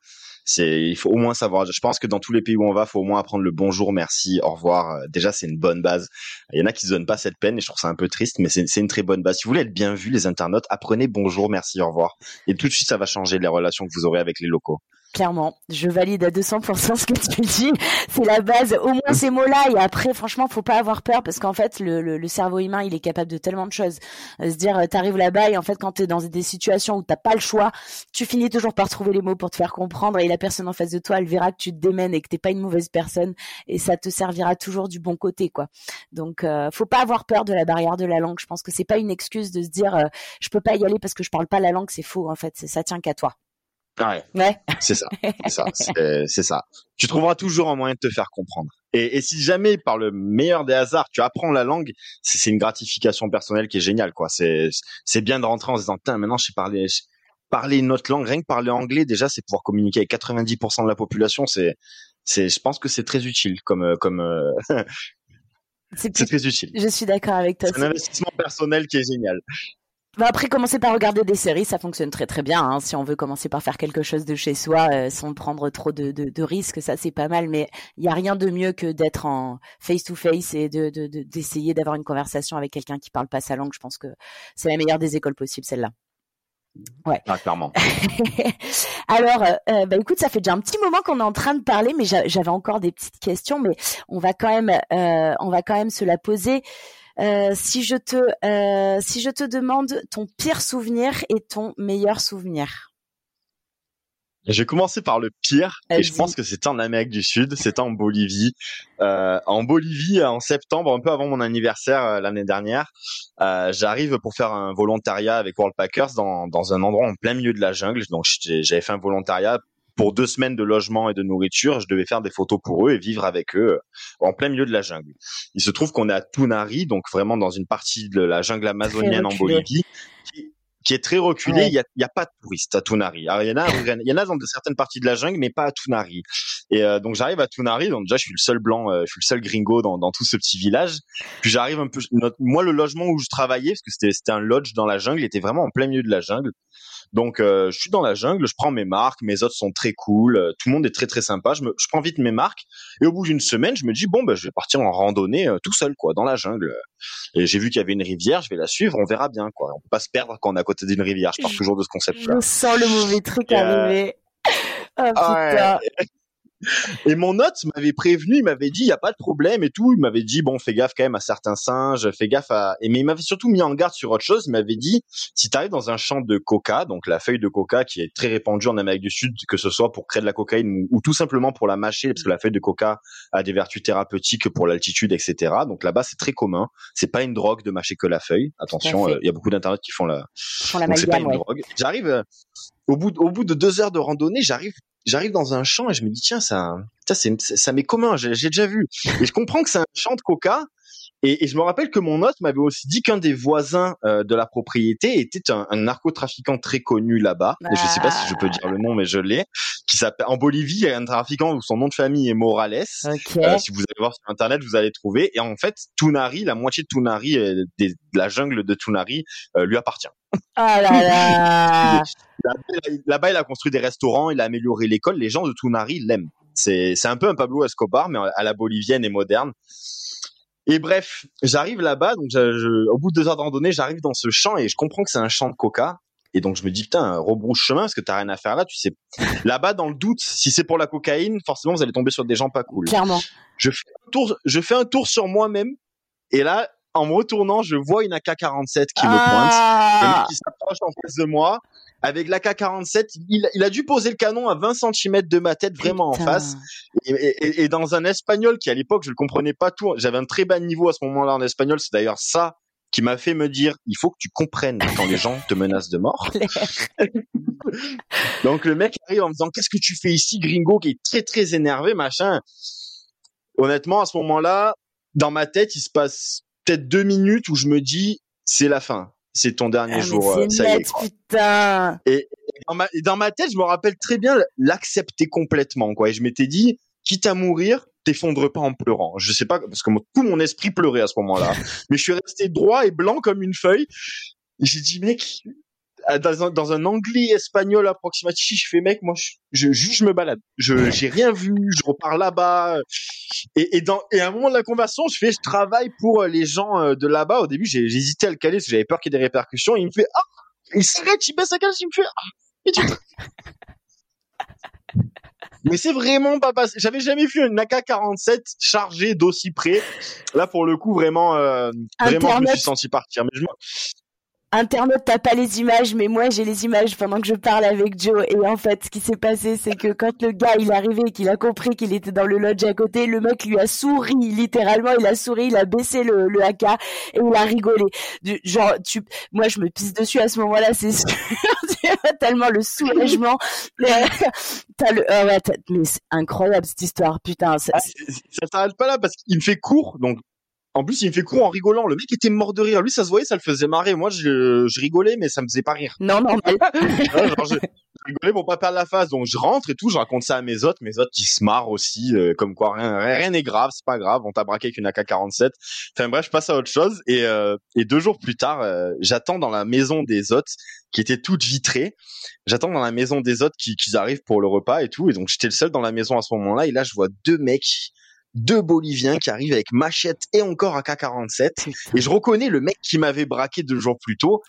C'est, il faut au moins savoir. Je pense que dans tous les pays où on va, faut au moins apprendre le bonjour, merci, au revoir. Euh, Déjà, c'est une bonne base. Il y en a qui se donnent pas cette peine et je trouve ça un peu triste, mais c'est une très bonne base. Si vous voulez être bien vu, les internautes, apprenez bonjour, merci, au revoir. Et tout de suite, ça va changer les relations que vous aurez avec les locaux. Clairement, je valide à 200% ce que tu dis. C'est la base. Au moins ces mots-là. Et après, franchement, faut pas avoir peur parce qu'en fait, le, le, cerveau humain, il est capable de tellement de choses. Euh, se dire, euh, t'arrives là-bas et en fait, quand t'es dans des situations où t'as pas le choix, tu finis toujours par trouver les mots pour te faire comprendre et la personne en face de toi, elle verra que tu te démènes et que t'es pas une mauvaise personne et ça te servira toujours du bon côté, quoi. Donc, euh, faut pas avoir peur de la barrière de la langue. Je pense que c'est pas une excuse de se dire, euh, je peux pas y aller parce que je parle pas la langue. C'est faux, en fait. Ça tient qu'à toi. Ouais. Ouais. C'est ça, c'est ça, c'est ça. Tu trouveras toujours un moyen de te faire comprendre. Et, et si jamais, par le meilleur des hasards, tu apprends la langue, c'est une gratification personnelle qui est géniale, quoi. C'est c'est bien de rentrer en se disant, Tain, maintenant, je sais parler, je- parler une autre langue, rien que parler anglais, déjà, c'est pouvoir communiquer avec 90% de la population. C'est, c'est, je pense que c'est très utile, comme, euh, comme, euh, C'est très utile. Je suis d'accord avec toi. C'est un investissement personnel qui est génial. Bah après, commencer par regarder des séries, ça fonctionne très très bien. Hein. Si on veut commencer par faire quelque chose de chez soi euh, sans prendre trop de, de, de risques, ça c'est pas mal. Mais il y a rien de mieux que d'être en face to face et de de- de- d'essayer d'avoir une conversation avec quelqu'un qui parle pas sa langue. Je pense que c'est la meilleure des écoles possibles, celle-là. Ah, clairement. Alors, euh, euh, bah écoute, ça fait déjà un petit moment qu'on est en train de parler, mais j'a- j'avais encore des petites questions, mais on va quand même, euh, on va quand même se la poser. Euh, si je te, euh, si je te demande ton pire souvenir et ton meilleur souvenir. Je vais commencer par le pire, et je pense que c'était en Amérique du Sud, c'était en Bolivie. Euh, en Bolivie, en septembre, un peu avant mon anniversaire euh, l'année dernière, euh, j'arrive pour faire un volontariat avec World Packers dans, dans un endroit en plein milieu de la jungle. Donc j'avais fait un volontariat pour deux semaines de logement et de nourriture. Je devais faire des photos pour eux et vivre avec eux euh, en plein milieu de la jungle. Il se trouve qu'on est à Tunari, donc vraiment dans une partie de la jungle amazonienne en. Bolivie, qui, est très reculée. Ouais. Il y a, il y a pas de touristes à Tunari. Alors, il y en a, il y en a dans de certaines parties de la jungle, mais pas à Tunari. Et euh, donc j'arrive à Tunari, donc déjà je suis le seul blanc, euh, je suis le seul gringo dans, dans tout ce petit village. Puis j'arrive un peu, notre- moi le logement où je travaillais, parce que c'était c'était un lodge dans la jungle, était vraiment en plein milieu de la jungle. Donc euh, je suis dans la jungle, je prends mes marques, mes hôtes sont très cool, euh, tout le monde est très très sympa. Je, me, je prends vite mes marques et au bout d'une semaine, je me dis bon ben je vais partir en randonnée euh, tout seul quoi dans la jungle. Et j'ai vu qu'il y avait une rivière, je vais la suivre, on verra bien quoi. On peut pas se perdre quand on est à côté d'une rivière. Je pars toujours de ce concept-là. Je sens le mauvais truc Et, euh, arriver. Oh Ah putain. ouais. Et mon hôte m'avait prévenu, il m'avait dit, il y a pas de problème et tout. Il m'avait dit, bon, fais gaffe quand même à certains singes, fais gaffe à... Et mais il m'avait surtout mis en garde sur autre chose. Il m'avait dit, si tu arrives dans un champ de coca, donc la feuille de coca qui est très répandue en Amérique du Sud, que ce soit pour créer de la cocaïne ou, ou tout simplement pour la mâcher, parce que la feuille de coca a des vertus thérapeutiques pour l'altitude, etc. Donc là-bas, c'est très commun. C'est pas une drogue de mâcher que la feuille. Attention, euh, il y a beaucoup d'internet qui font la, Pour la donc c'est pas une ouais. drogue. J'arrive euh, au bout de, au bout de deux heures de randonnée, j'arrive j'arrive dans un champ et je me dis tiens ça ça c'est ça m'est commun, j'ai j'ai déjà vu. Et je comprends que c'est un champ de coca Et, et, je me rappelle que mon hôte m'avait aussi dit qu'un des voisins euh, de la propriété était un, un narcotrafiquant très connu là-bas. Et je sais pas si je peux dire le nom, mais je l'ai. Qui s'appelle en Bolivie, il y a un trafiquant où son nom de famille est Morales. Ok. Euh, si vous allez voir sur internet, vous allez trouver. Et en fait, Tunari, la moitié de Tunari, euh, des- de la jungle de Tunari, euh, lui appartient. Ah là là. Là-bas, il a construit des restaurants, il a amélioré l'école. Les gens de Tunari l'aiment. C'est c'est un peu un Pablo Escobar, mais à la bolivienne et moderne. Et bref, j'arrive là-bas, donc je- je- au bout de deux heures de randonnée, j'arrive dans ce champ et je comprends que c'est un champ de coca. Et donc je me dis putain, rebrousse chemin parce que t'as rien à faire là. Tu sais, là-bas dans le doute, si c'est pour la cocaïne, forcément vous allez tomber sur des gens pas cool. Clairement. Je fais un tour, je fais un tour sur moi-même et là, en me retournant, je vois une AK-47 qui me pointe. Mec Ah. qui s'approche en face de moi avec l'AK-47. Il, il a dû poser le canon à 20 cm de ma tête, vraiment en face. Et, et- et dans un espagnol qui, à l'époque, je ne comprenais pas tout. J'avais un très bas niveau à ce moment-là en espagnol. C'est d'ailleurs ça qui m'a fait me dire, il faut que tu comprennes quand les gens te menacent de mort. Donc le mec arrive en me disant, qu'est-ce que tu fais ici, gringo, qui est très très énervé, machin. Honnêtement, à ce moment-là, dans ma tête, il se passe peut-être deux minutes où je me dis, c'est la fin. C'est ton dernier Ah, jour. euh, ça y est, quoi. putain. dans ma, et dans ma tête, je me rappelle très bien l'accepter complètement, quoi. Et je m'étais dit, quitte à mourir, t'effondre pas en pleurant. Je sais pas, parce que mon- tout mon esprit pleurait à ce moment-là. Mais je suis resté droit et blanc comme une feuille. Et j'ai dit, mec, dans un, dans un anglais espagnol approximatif, je fais, mec, moi, je, je, je me balade. Je, j'ai rien vu, je repars là-bas. Et, et dans, et à un moment de la conversation, je fais, je travaille pour euh, les gens euh, de là-bas. Au début, j'ai, j'hésitais à le caler parce que j'avais peur qu'il y ait des répercussions. Et il me fait, ah, il s'arrête, il baisse sa cage, il me fait, ah, et tu Mais c'est vraiment pas passé. J'avais jamais vu une AK-47 chargée d'aussi près. Là, pour le coup, vraiment, euh, vraiment, je me suis senti partir. Mais je Internaute, t'as pas les images, mais moi j'ai les images pendant que je parle avec Joe. Et en fait, ce qui s'est passé, c'est que quand le gars il est arrivé et qu'il a compris qu'il était dans le lodge à côté, le mec lui a souri, littéralement, il a souri, il a baissé le, le AK et il a rigolé. Du, genre, tu, moi je me pisse dessus à ce moment-là, c'est sûr. Tellement le soulagement. T'as le, ah ouais, mais c'est incroyable cette histoire, putain. ça- Ah, ça s'arrête pas là parce qu'il me fait court. Donc, en plus, il me fait court en rigolant. Le mec était mort de rire. Lui, ça se voyait, ça le faisait marrer. Moi, je, je rigolais, mais ça me faisait pas rire. Non, normal. Ouais, genre, je, je rigolais pour pas perdre la face. Donc, je rentre et tout. Je raconte ça à mes autres. Mes autres qui se marrent aussi. euh, comme quoi, rien n'est grave. C'est pas grave. On t'a braqué avec une AK-47. Enfin, bref, je passe à autre chose. Et, euh, et deux jours plus tard, euh, j'attends dans la maison des autres qui était toute vitrée. J'attends dans la maison des autres qui, qu'ils arrivent pour le repas et tout. Et donc, j'étais le seul dans la maison à ce moment-là. Et là, je vois deux mecs, deux Boliviens qui arrivent avec machette et encore AK-47. Et je reconnais le mec qui m'avait braqué deux jours plus tôt.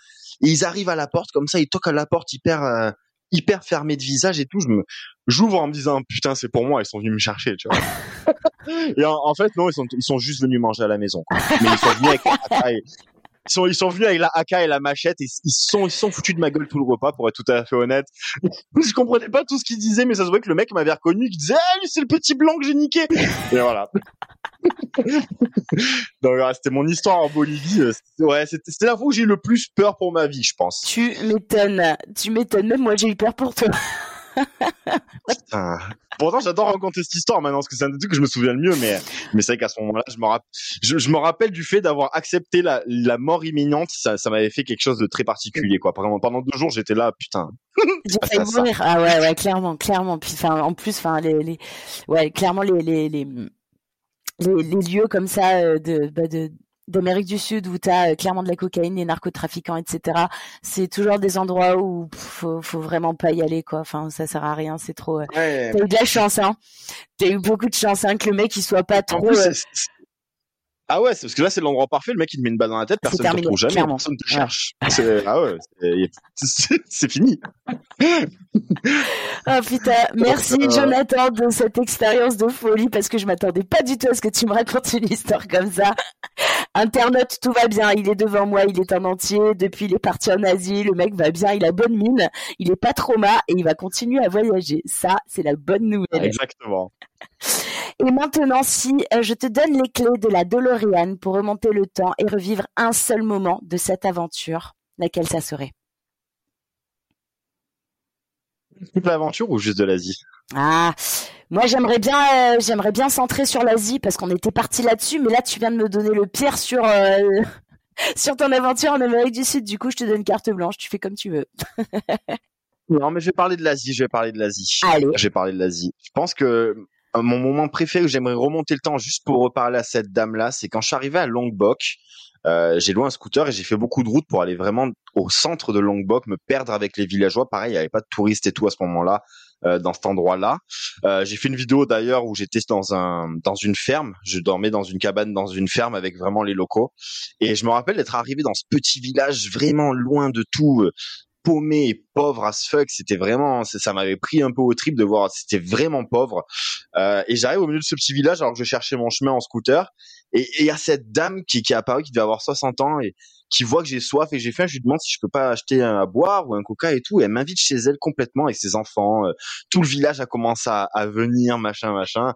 Et ils arrivent à la porte comme ça, ils toquent à la porte hyper, euh, hyper fermé de visage et tout. Je me, j'ouvre en me disant putain c'est pour moi, ils sont venus me chercher, tu vois. et en, en fait non, ils sont, ils sont juste venus manger à la maison. quoi. Mais ils sont venus avec ils sont, ils sont venus avec la AK et la machette et ils sont, ils sont foutus de ma gueule tout le repas pour être tout à fait honnête. je comprenais pas tout ce qu'ils disaient, mais ça se voit que le mec m'avait reconnu, qui disait ah c'est le petit blanc que j'ai niqué. Et voilà. Donc voilà, c'était mon histoire en Bolivie. Euh, Ouais, c'était c'était la fois où j'ai eu le plus peur pour ma vie, je pense. Tu m'étonnes. Tu m'étonnes. Même moi j'ai eu peur pour toi. Putain. Pourtant, j'adore raconter cette histoire maintenant, parce que c'est un des trucs que je me souviens le mieux, mais, mais c'est vrai qu'à ce moment-là, je me, rapp- je, je me rappelle du fait d'avoir accepté la, la mort imminente, ça, ça m'avait fait quelque chose de très particulier, quoi. Pendant, pendant deux jours, j'étais là, putain. J'ai failli mourir. Ah ouais, ouais, clairement, clairement. Puis, enfin, en plus, enfin, les, les, ouais, clairement, les, les, les, les, les lieux comme ça euh, de, bah, de, d'Amérique du Sud où t'as euh, clairement de la cocaïne, des narcotrafiquants, etc. C'est toujours des endroits où pff, faut, faut vraiment pas y aller, quoi. Enfin, ça sert à rien. C'est trop. euh, Ouais. T'as eu de la chance, hein. T'as eu beaucoup de chance, hein, que le mec il soit pas En trop. plus, euh, Ah ouais, parce que là, c'est l'endroit parfait, le mec, il te met une balle dans la tête, personne ne te retrouve jamais, clairement. personne te Ouais. cherche. C'est- Ah ouais, c'est- fini. Oh putain, merci Euh, Jonathan de cette expérience de folie parce que je m'attendais pas du tout à ce que tu me racontes une histoire comme ça. Internaute, tout va bien, il est devant moi, il est en entier, depuis il est parti en Asie, le mec va bien, il a bonne mine, il est pas trauma et il va continuer à voyager. Ça, c'est la bonne nouvelle. Exactement. Et maintenant, si euh, je te donne les clés de la DeLorean pour remonter le temps et revivre un seul moment de cette aventure, laquelle ça serait? Toute l'aventure ou juste de l'Asie? Ah, Moi, j'aimerais bien, euh, j'aimerais bien centrer sur l'Asie parce qu'on était parti là-dessus, mais là, tu viens de me donner le pire sur euh, sur ton aventure en Amérique du Sud. Du coup, je te donne carte blanche. Tu fais comme tu veux. non, mais je vais parler de l'Asie. Je vais parler de l'Asie. Allez. Je vais parler de l'Asie. Je pense que mon moment préféré où j'aimerais remonter le temps juste pour reparler à cette dame-là, c'est quand je suis arrivé à Lombok. Euh, j'ai loué un scooter et j'ai fait beaucoup de routes pour aller vraiment au centre de Lombok, me perdre avec les villageois. Pareil, il n'y avait pas de touristes et tout à ce moment-là euh, dans cet endroit-là. Euh, j'ai fait une vidéo d'ailleurs où j'étais dans un dans une ferme. Je dormais dans une cabane dans une ferme avec vraiment les locaux. Et je me rappelle d'être arrivé dans ce petit village vraiment loin de tout. Euh, paumé et pauvre as fuck. C'était vraiment, ça m'avait pris un peu au trip de voir, c'était vraiment pauvre. Euh, et j'arrive au milieu de ce petit village alors que je cherchais mon chemin en scooter. Et il y a cette dame qui, qui est apparue, qui devait avoir 60 ans et qui voit que j'ai soif et j'ai faim. Je lui demande si je peux pas acheter un à boire ou un coca et tout. Et elle m'invite chez elle complètement avec ses enfants. Euh, tout le village a commencé à, à venir, machin, machin.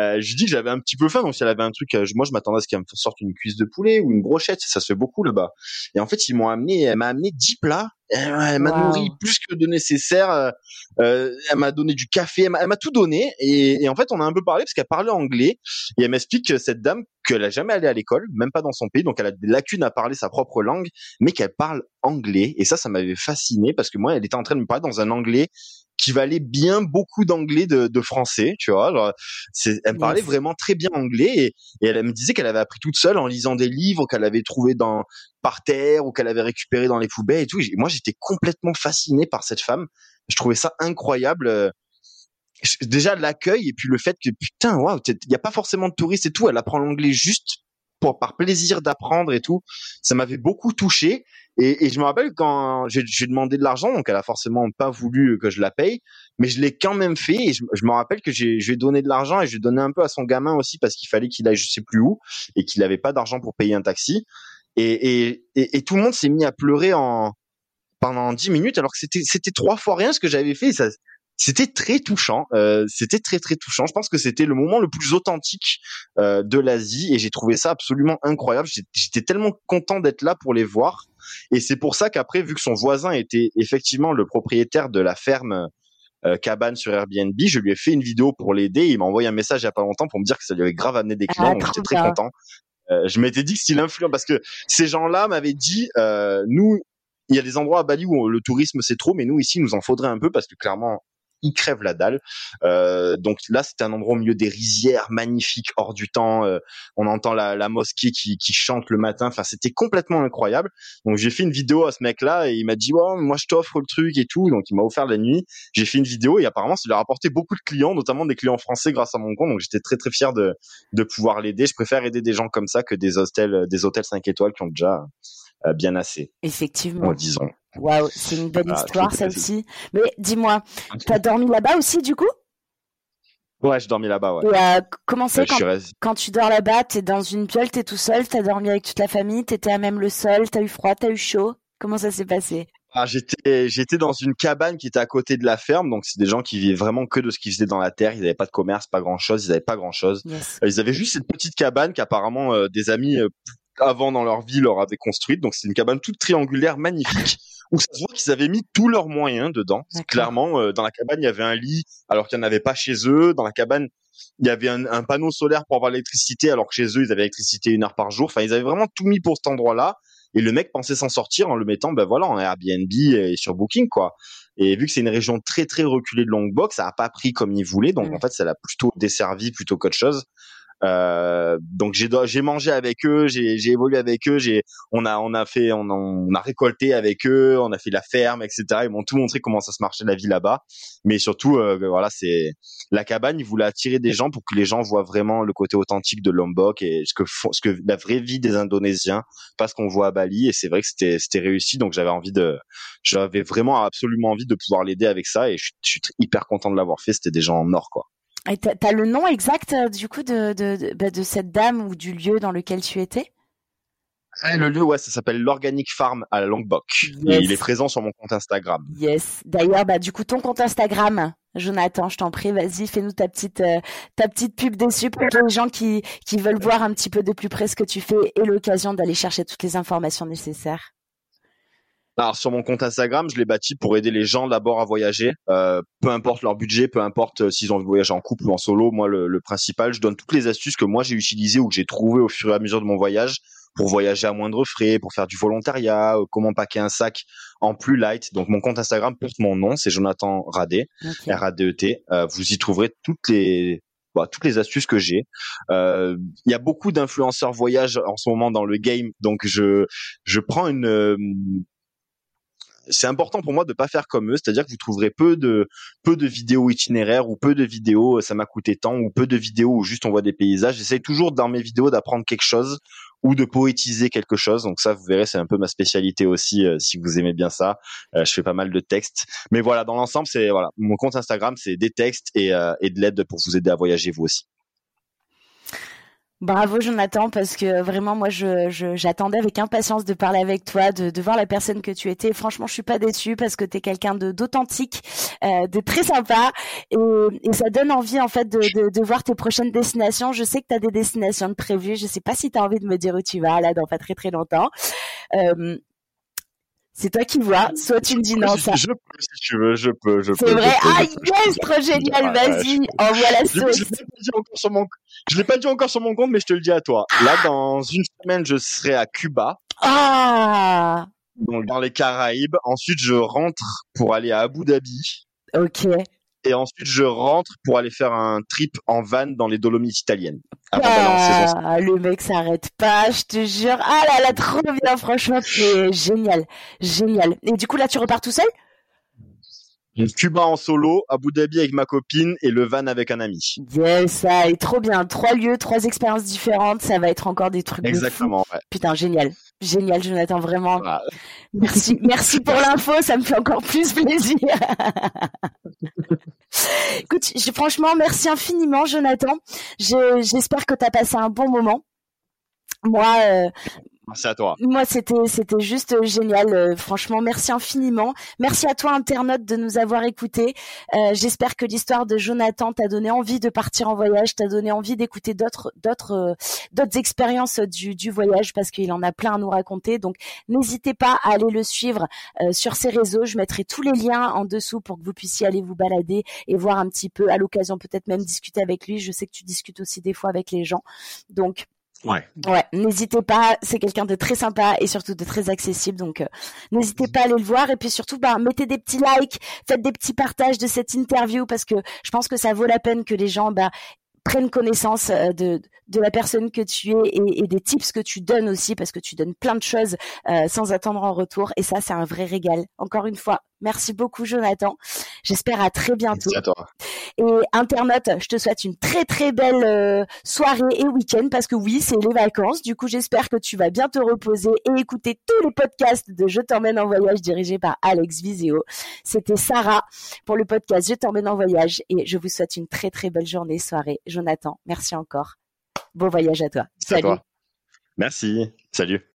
Euh, je lui dis que j'avais un petit peu faim, donc si elle avait un truc, euh, moi je m'attendais à ce qu'elle me sorte une cuisse de poulet ou une brochette. Ça se fait beaucoup là-bas. Et en fait, ils m'ont amené, elle m'a amené 10 plats elle, m'a nourri plus que de nécessaire. Euh, euh, elle m'a donné du café, elle m'a tout donné. Et, et, en fait, on a un peu parlé parce qu'elle parlait anglais. Et elle m'explique que cette dame, qu'elle a jamais allé à l'école, même pas dans son pays, donc elle a des lacunes à parler sa propre langue, mais qu'elle parle anglais. Et ça, ça m'avait fasciné parce que moi, elle était en train de me parler dans un anglais qui valait bien beaucoup d'anglais de, de, français, tu vois. Elle me parlait vraiment très bien anglais et, et elle me disait qu'elle avait appris toute seule en lisant des livres qu'elle avait trouvé dans par terre ou qu'elle avait récupéré dans les poubelles et tout. moi, j'étais complètement fasciné par cette femme. Je trouvais ça incroyable. Euh, déjà l'accueil et puis le fait que putain, waouh, il y a pas forcément de touristes et tout. Elle apprend l'anglais juste pour, par plaisir d'apprendre et tout. Ça m'avait beaucoup touché. Et, et, je me rappelle quand j'ai demandé de l'argent, donc elle a forcément pas voulu que je la paye, mais je l'ai quand même fait. Et je, je me rappelle que j'ai donné de l'argent et j'ai donné un peu à son gamin aussi parce qu'il fallait qu'il aille je sais plus où et qu'il avait pas d'argent pour payer un taxi. Et, et, tout le monde s'est mis à pleurer en pendant dix minutes alors que c'était c'était trois fois rien ce que j'avais fait. Ça, c'était très touchant. Euh, c'était très très touchant. Je pense que c'était le moment le plus authentique euh, de l'Asie et j'ai trouvé ça absolument incroyable. J'étais tellement content d'être là pour les voir et c'est pour ça qu'après, vu que son voisin était effectivement le propriétaire de la ferme euh, cabane sur Airbnb, je lui ai fait une vidéo pour l'aider. Il m'a envoyé un message il y a pas longtemps pour me dire que ça lui avait grave amené des clients. Ah, donc j'étais très content. Euh, je m'étais dit que s'il influence, parce que ces gens-là m'avaient dit, euh, nous, il y a des endroits à Bali où le tourisme c'est trop, mais nous ici, il nous en faudrait un peu parce que clairement, il crève la dalle. Euh, donc là, c'était un endroit au milieu des rizières, magnifique, hors du temps. Euh, on entend la, la mosquée qui, qui, chante le matin. Enfin, c'était complètement incroyable. Donc j'ai fait une vidéo à ce mec-là et il m'a dit, moi je t'offre le truc et tout. Donc il m'a offert la nuit. J'ai fait une vidéo et apparemment, ça lui a rapporté beaucoup de clients, notamment des clients français grâce à mon compte. Donc j'étais très très fier de, de pouvoir l'aider. Je préfère aider des gens comme ça que des hostels, des hôtels 5 étoiles qui ont déjà euh, bien assez. Effectivement. disons. Waouh, c'est une belle ah, histoire celle-ci. Mais dis-moi, t'as dormi là-bas aussi du coup? Ouais, je dormi là-bas, ouais. Et euh, comment c'est quand, quand, tu dors là-bas T'es dans une piole, t'es tout seul, t'as dormi avec toute la famille, t'étais à même le sol, t'as eu froid, t'as eu chaud? Comment ça s'est passé? Ah, j'étais j'étais dans une cabane qui était à côté de la ferme, donc c'est des gens qui vivaient vraiment que de ce qu'ils faisaient dans la terre. Ils n'avaient pas de commerce, pas grand chose. Ils n'avaient pas grand chose. Euh, ils avaient juste cette petite cabane qu'apparemment euh, des amis euh, avant dans leur vie leur avaient construite. Donc c'est une cabane toute triangulaire, magnifique où ça se voit qu'ils avaient mis tous leurs moyens dedans. Clairement, euh, dans la cabane, il y avait un lit, alors qu'il n'y en avait pas chez eux. Dans la cabane, il y avait un, un panneau solaire pour avoir l'électricité, alors que chez eux, ils avaient l'électricité une heure par jour. Enfin, ils avaient vraiment tout mis pour cet endroit-là. Et le mec pensait s'en sortir en le mettant, ben voilà, en Airbnb et sur Booking, quoi. Et vu que c'est une région très très reculée de Longbox, ça a pas pris comme il voulait. Donc mm. en fait, ça l'a plutôt desservi plutôt qu'autre chose. Euh, donc j'ai j'ai mangé avec eux, j'ai j'ai évolué avec eux, j'ai on a on a fait on a, on a récolté avec eux, on a fait la ferme, etc. Ils m'ont tout montré comment ça se marchait la vie là-bas. Mais surtout, euh, voilà, c'est la cabane. Ils voulaient attirer des gens pour que les gens voient vraiment le côté authentique de Lombok et ce que ce que la vraie vie des Indonésiens, pas ce qu'on voit à Bali. Et c'est vrai que c'était c'était réussi. Donc j'avais envie de, j'avais vraiment absolument envie de pouvoir l'aider avec ça. Et je, je suis hyper content de l'avoir fait. C'était des gens en or, quoi. Et t'as as le nom exact euh, du coup de, de, bah, de, cette dame ou du lieu dans lequel tu étais? Le lieu, ouais, ça s'appelle l'Organic Farm à Lombok. Et il est présent sur mon compte Instagram. Yes. D'ailleurs, bah, du coup, ton compte Instagram, Jonathan, je t'en prie, vas-y, fais-nous ta petite, euh, ta petite pub dessus pour les gens qui, qui veulent voir un petit peu de plus près ce que tu fais et l'occasion d'aller chercher toutes les informations nécessaires. Alors sur mon compte Instagram, je l'ai bâti pour aider les gens d'abord à voyager, euh, peu importe leur budget, peu importe euh, s'ils ont envie de voyager en couple ou en solo. Moi, le, le principal, je donne toutes les astuces que moi j'ai utilisées ou que j'ai trouvées au fur et à mesure de mon voyage pour voyager à moindre frais, pour faire du volontariat, euh, comment packer un sac en plus light. Donc mon compte Instagram porte mon nom, c'est Jonathan Radé, R A D E T. Euh, vous y trouverez toutes les bah, toutes les astuces que j'ai. Il y a beaucoup d'influenceurs voyage en ce moment dans le game, donc je je prends une c'est important pour moi de pas faire comme eux, c'est-à-dire que vous trouverez peu de peu de vidéos itinéraires ou peu de vidéos ça m'a coûté tant ou peu de vidéos où juste on voit des paysages. J'essaye toujours dans mes vidéos d'apprendre quelque chose ou de poétiser quelque chose. Donc ça, vous verrez, c'est un peu ma spécialité aussi. Euh, si vous aimez bien ça, euh, je fais pas mal de textes. Mais voilà, dans l'ensemble, c'est voilà, mon compte Instagram, c'est des textes et, euh, et de l'aide pour vous aider à voyager vous aussi. Bravo Jonathan, parce que vraiment moi je, j'attendais avec impatience de parler avec toi, de, de voir la personne que tu étais. Franchement, je suis pas déçue parce que tu es quelqu'un de d'authentique, euh, de très sympa et, et, ça donne envie en fait de, de, de voir tes prochaines destinations. Je sais que tu as des destinations de prévues. Je sais pas si tu as envie de me dire où tu vas là dans pas très très longtemps. Euh, c'est toi qui vois. Soit tu me dis non, ça. Je peux, si tu veux, je peux, je peux. C'est vrai. ah, yes, trop génial. Vas-y, envoie la sauce. Je l'ai pas dit encore sur mon compte, mais je te le dis à toi. Là, dans une semaine, je serai à Cuba. Ah! Donc, dans les Caraïbes. Ensuite, je rentre pour aller à Abu Dhabi. Ok et ensuite je rentre pour aller faire un trip en van dans les Dolomites italiennes. Ah, le mec s'arrête pas, je te jure. Ah là là, trop bien, franchement, c'est génial, génial. Et du coup là, tu repars tout seul? Cuba en solo, Abu Dhabi avec ma copine et le van avec un ami. Yes, ça est trop bien. Trois lieux, trois expériences différentes, ça va être encore des trucs. Exactement. Ouais. Putain, génial, génial, Jonathan, vraiment. Merci, merci pour l'info, ça me fait encore plus plaisir. Écoute, franchement, merci infiniment, Jonathan. J'espère que tu as passé un bon moment. Moi, euh, Merci à toi. Moi, c'était c'était juste génial. Euh, franchement, merci infiniment. Merci à toi, internaute, de nous avoir écoutés. Euh, J'espère que l'histoire de Jonathan t'a donné envie de partir en voyage, t'a donné envie d'écouter d'autres d'autres euh, d'autres expériences du, du voyage parce qu'il en a plein à nous raconter. Donc, n'hésitez pas à aller le suivre euh, sur ses réseaux. Je mettrai tous les liens en dessous pour que vous puissiez aller vous balader et voir un petit peu, à l'occasion peut-être même discuter avec lui. Je sais que tu discutes aussi des fois avec les gens. Donc Ouais. Ouais, n'hésitez pas, c'est quelqu'un de très sympa et surtout de très accessible, donc euh, n'hésitez pas à aller le voir et puis surtout, bah, mettez des petits likes, faites des petits partages de cette interview parce que je pense que ça vaut la peine que les gens bah, prennent connaissance euh, de, de la personne que tu es et, des tips que tu donnes aussi parce que tu donnes plein de choses euh, sans attendre en retour et ça c'est un vrai régal. Encore une fois, merci beaucoup Jonathan. J'espère à très bientôt. Merci à toi. Et internaute, je te souhaite une très très belle euh, soirée et week-end parce que oui, c'est les vacances. Du coup, j'espère que tu vas bien te reposer et écouter tous les podcasts de Je t'emmène en voyage dirigé par Alex Viseo. C'était Sarah pour le podcast Je t'emmène en voyage et je vous souhaite une très très belle journée, soirée. Jonathan, merci encore. Bon voyage à toi. Salut. Merci. Salut.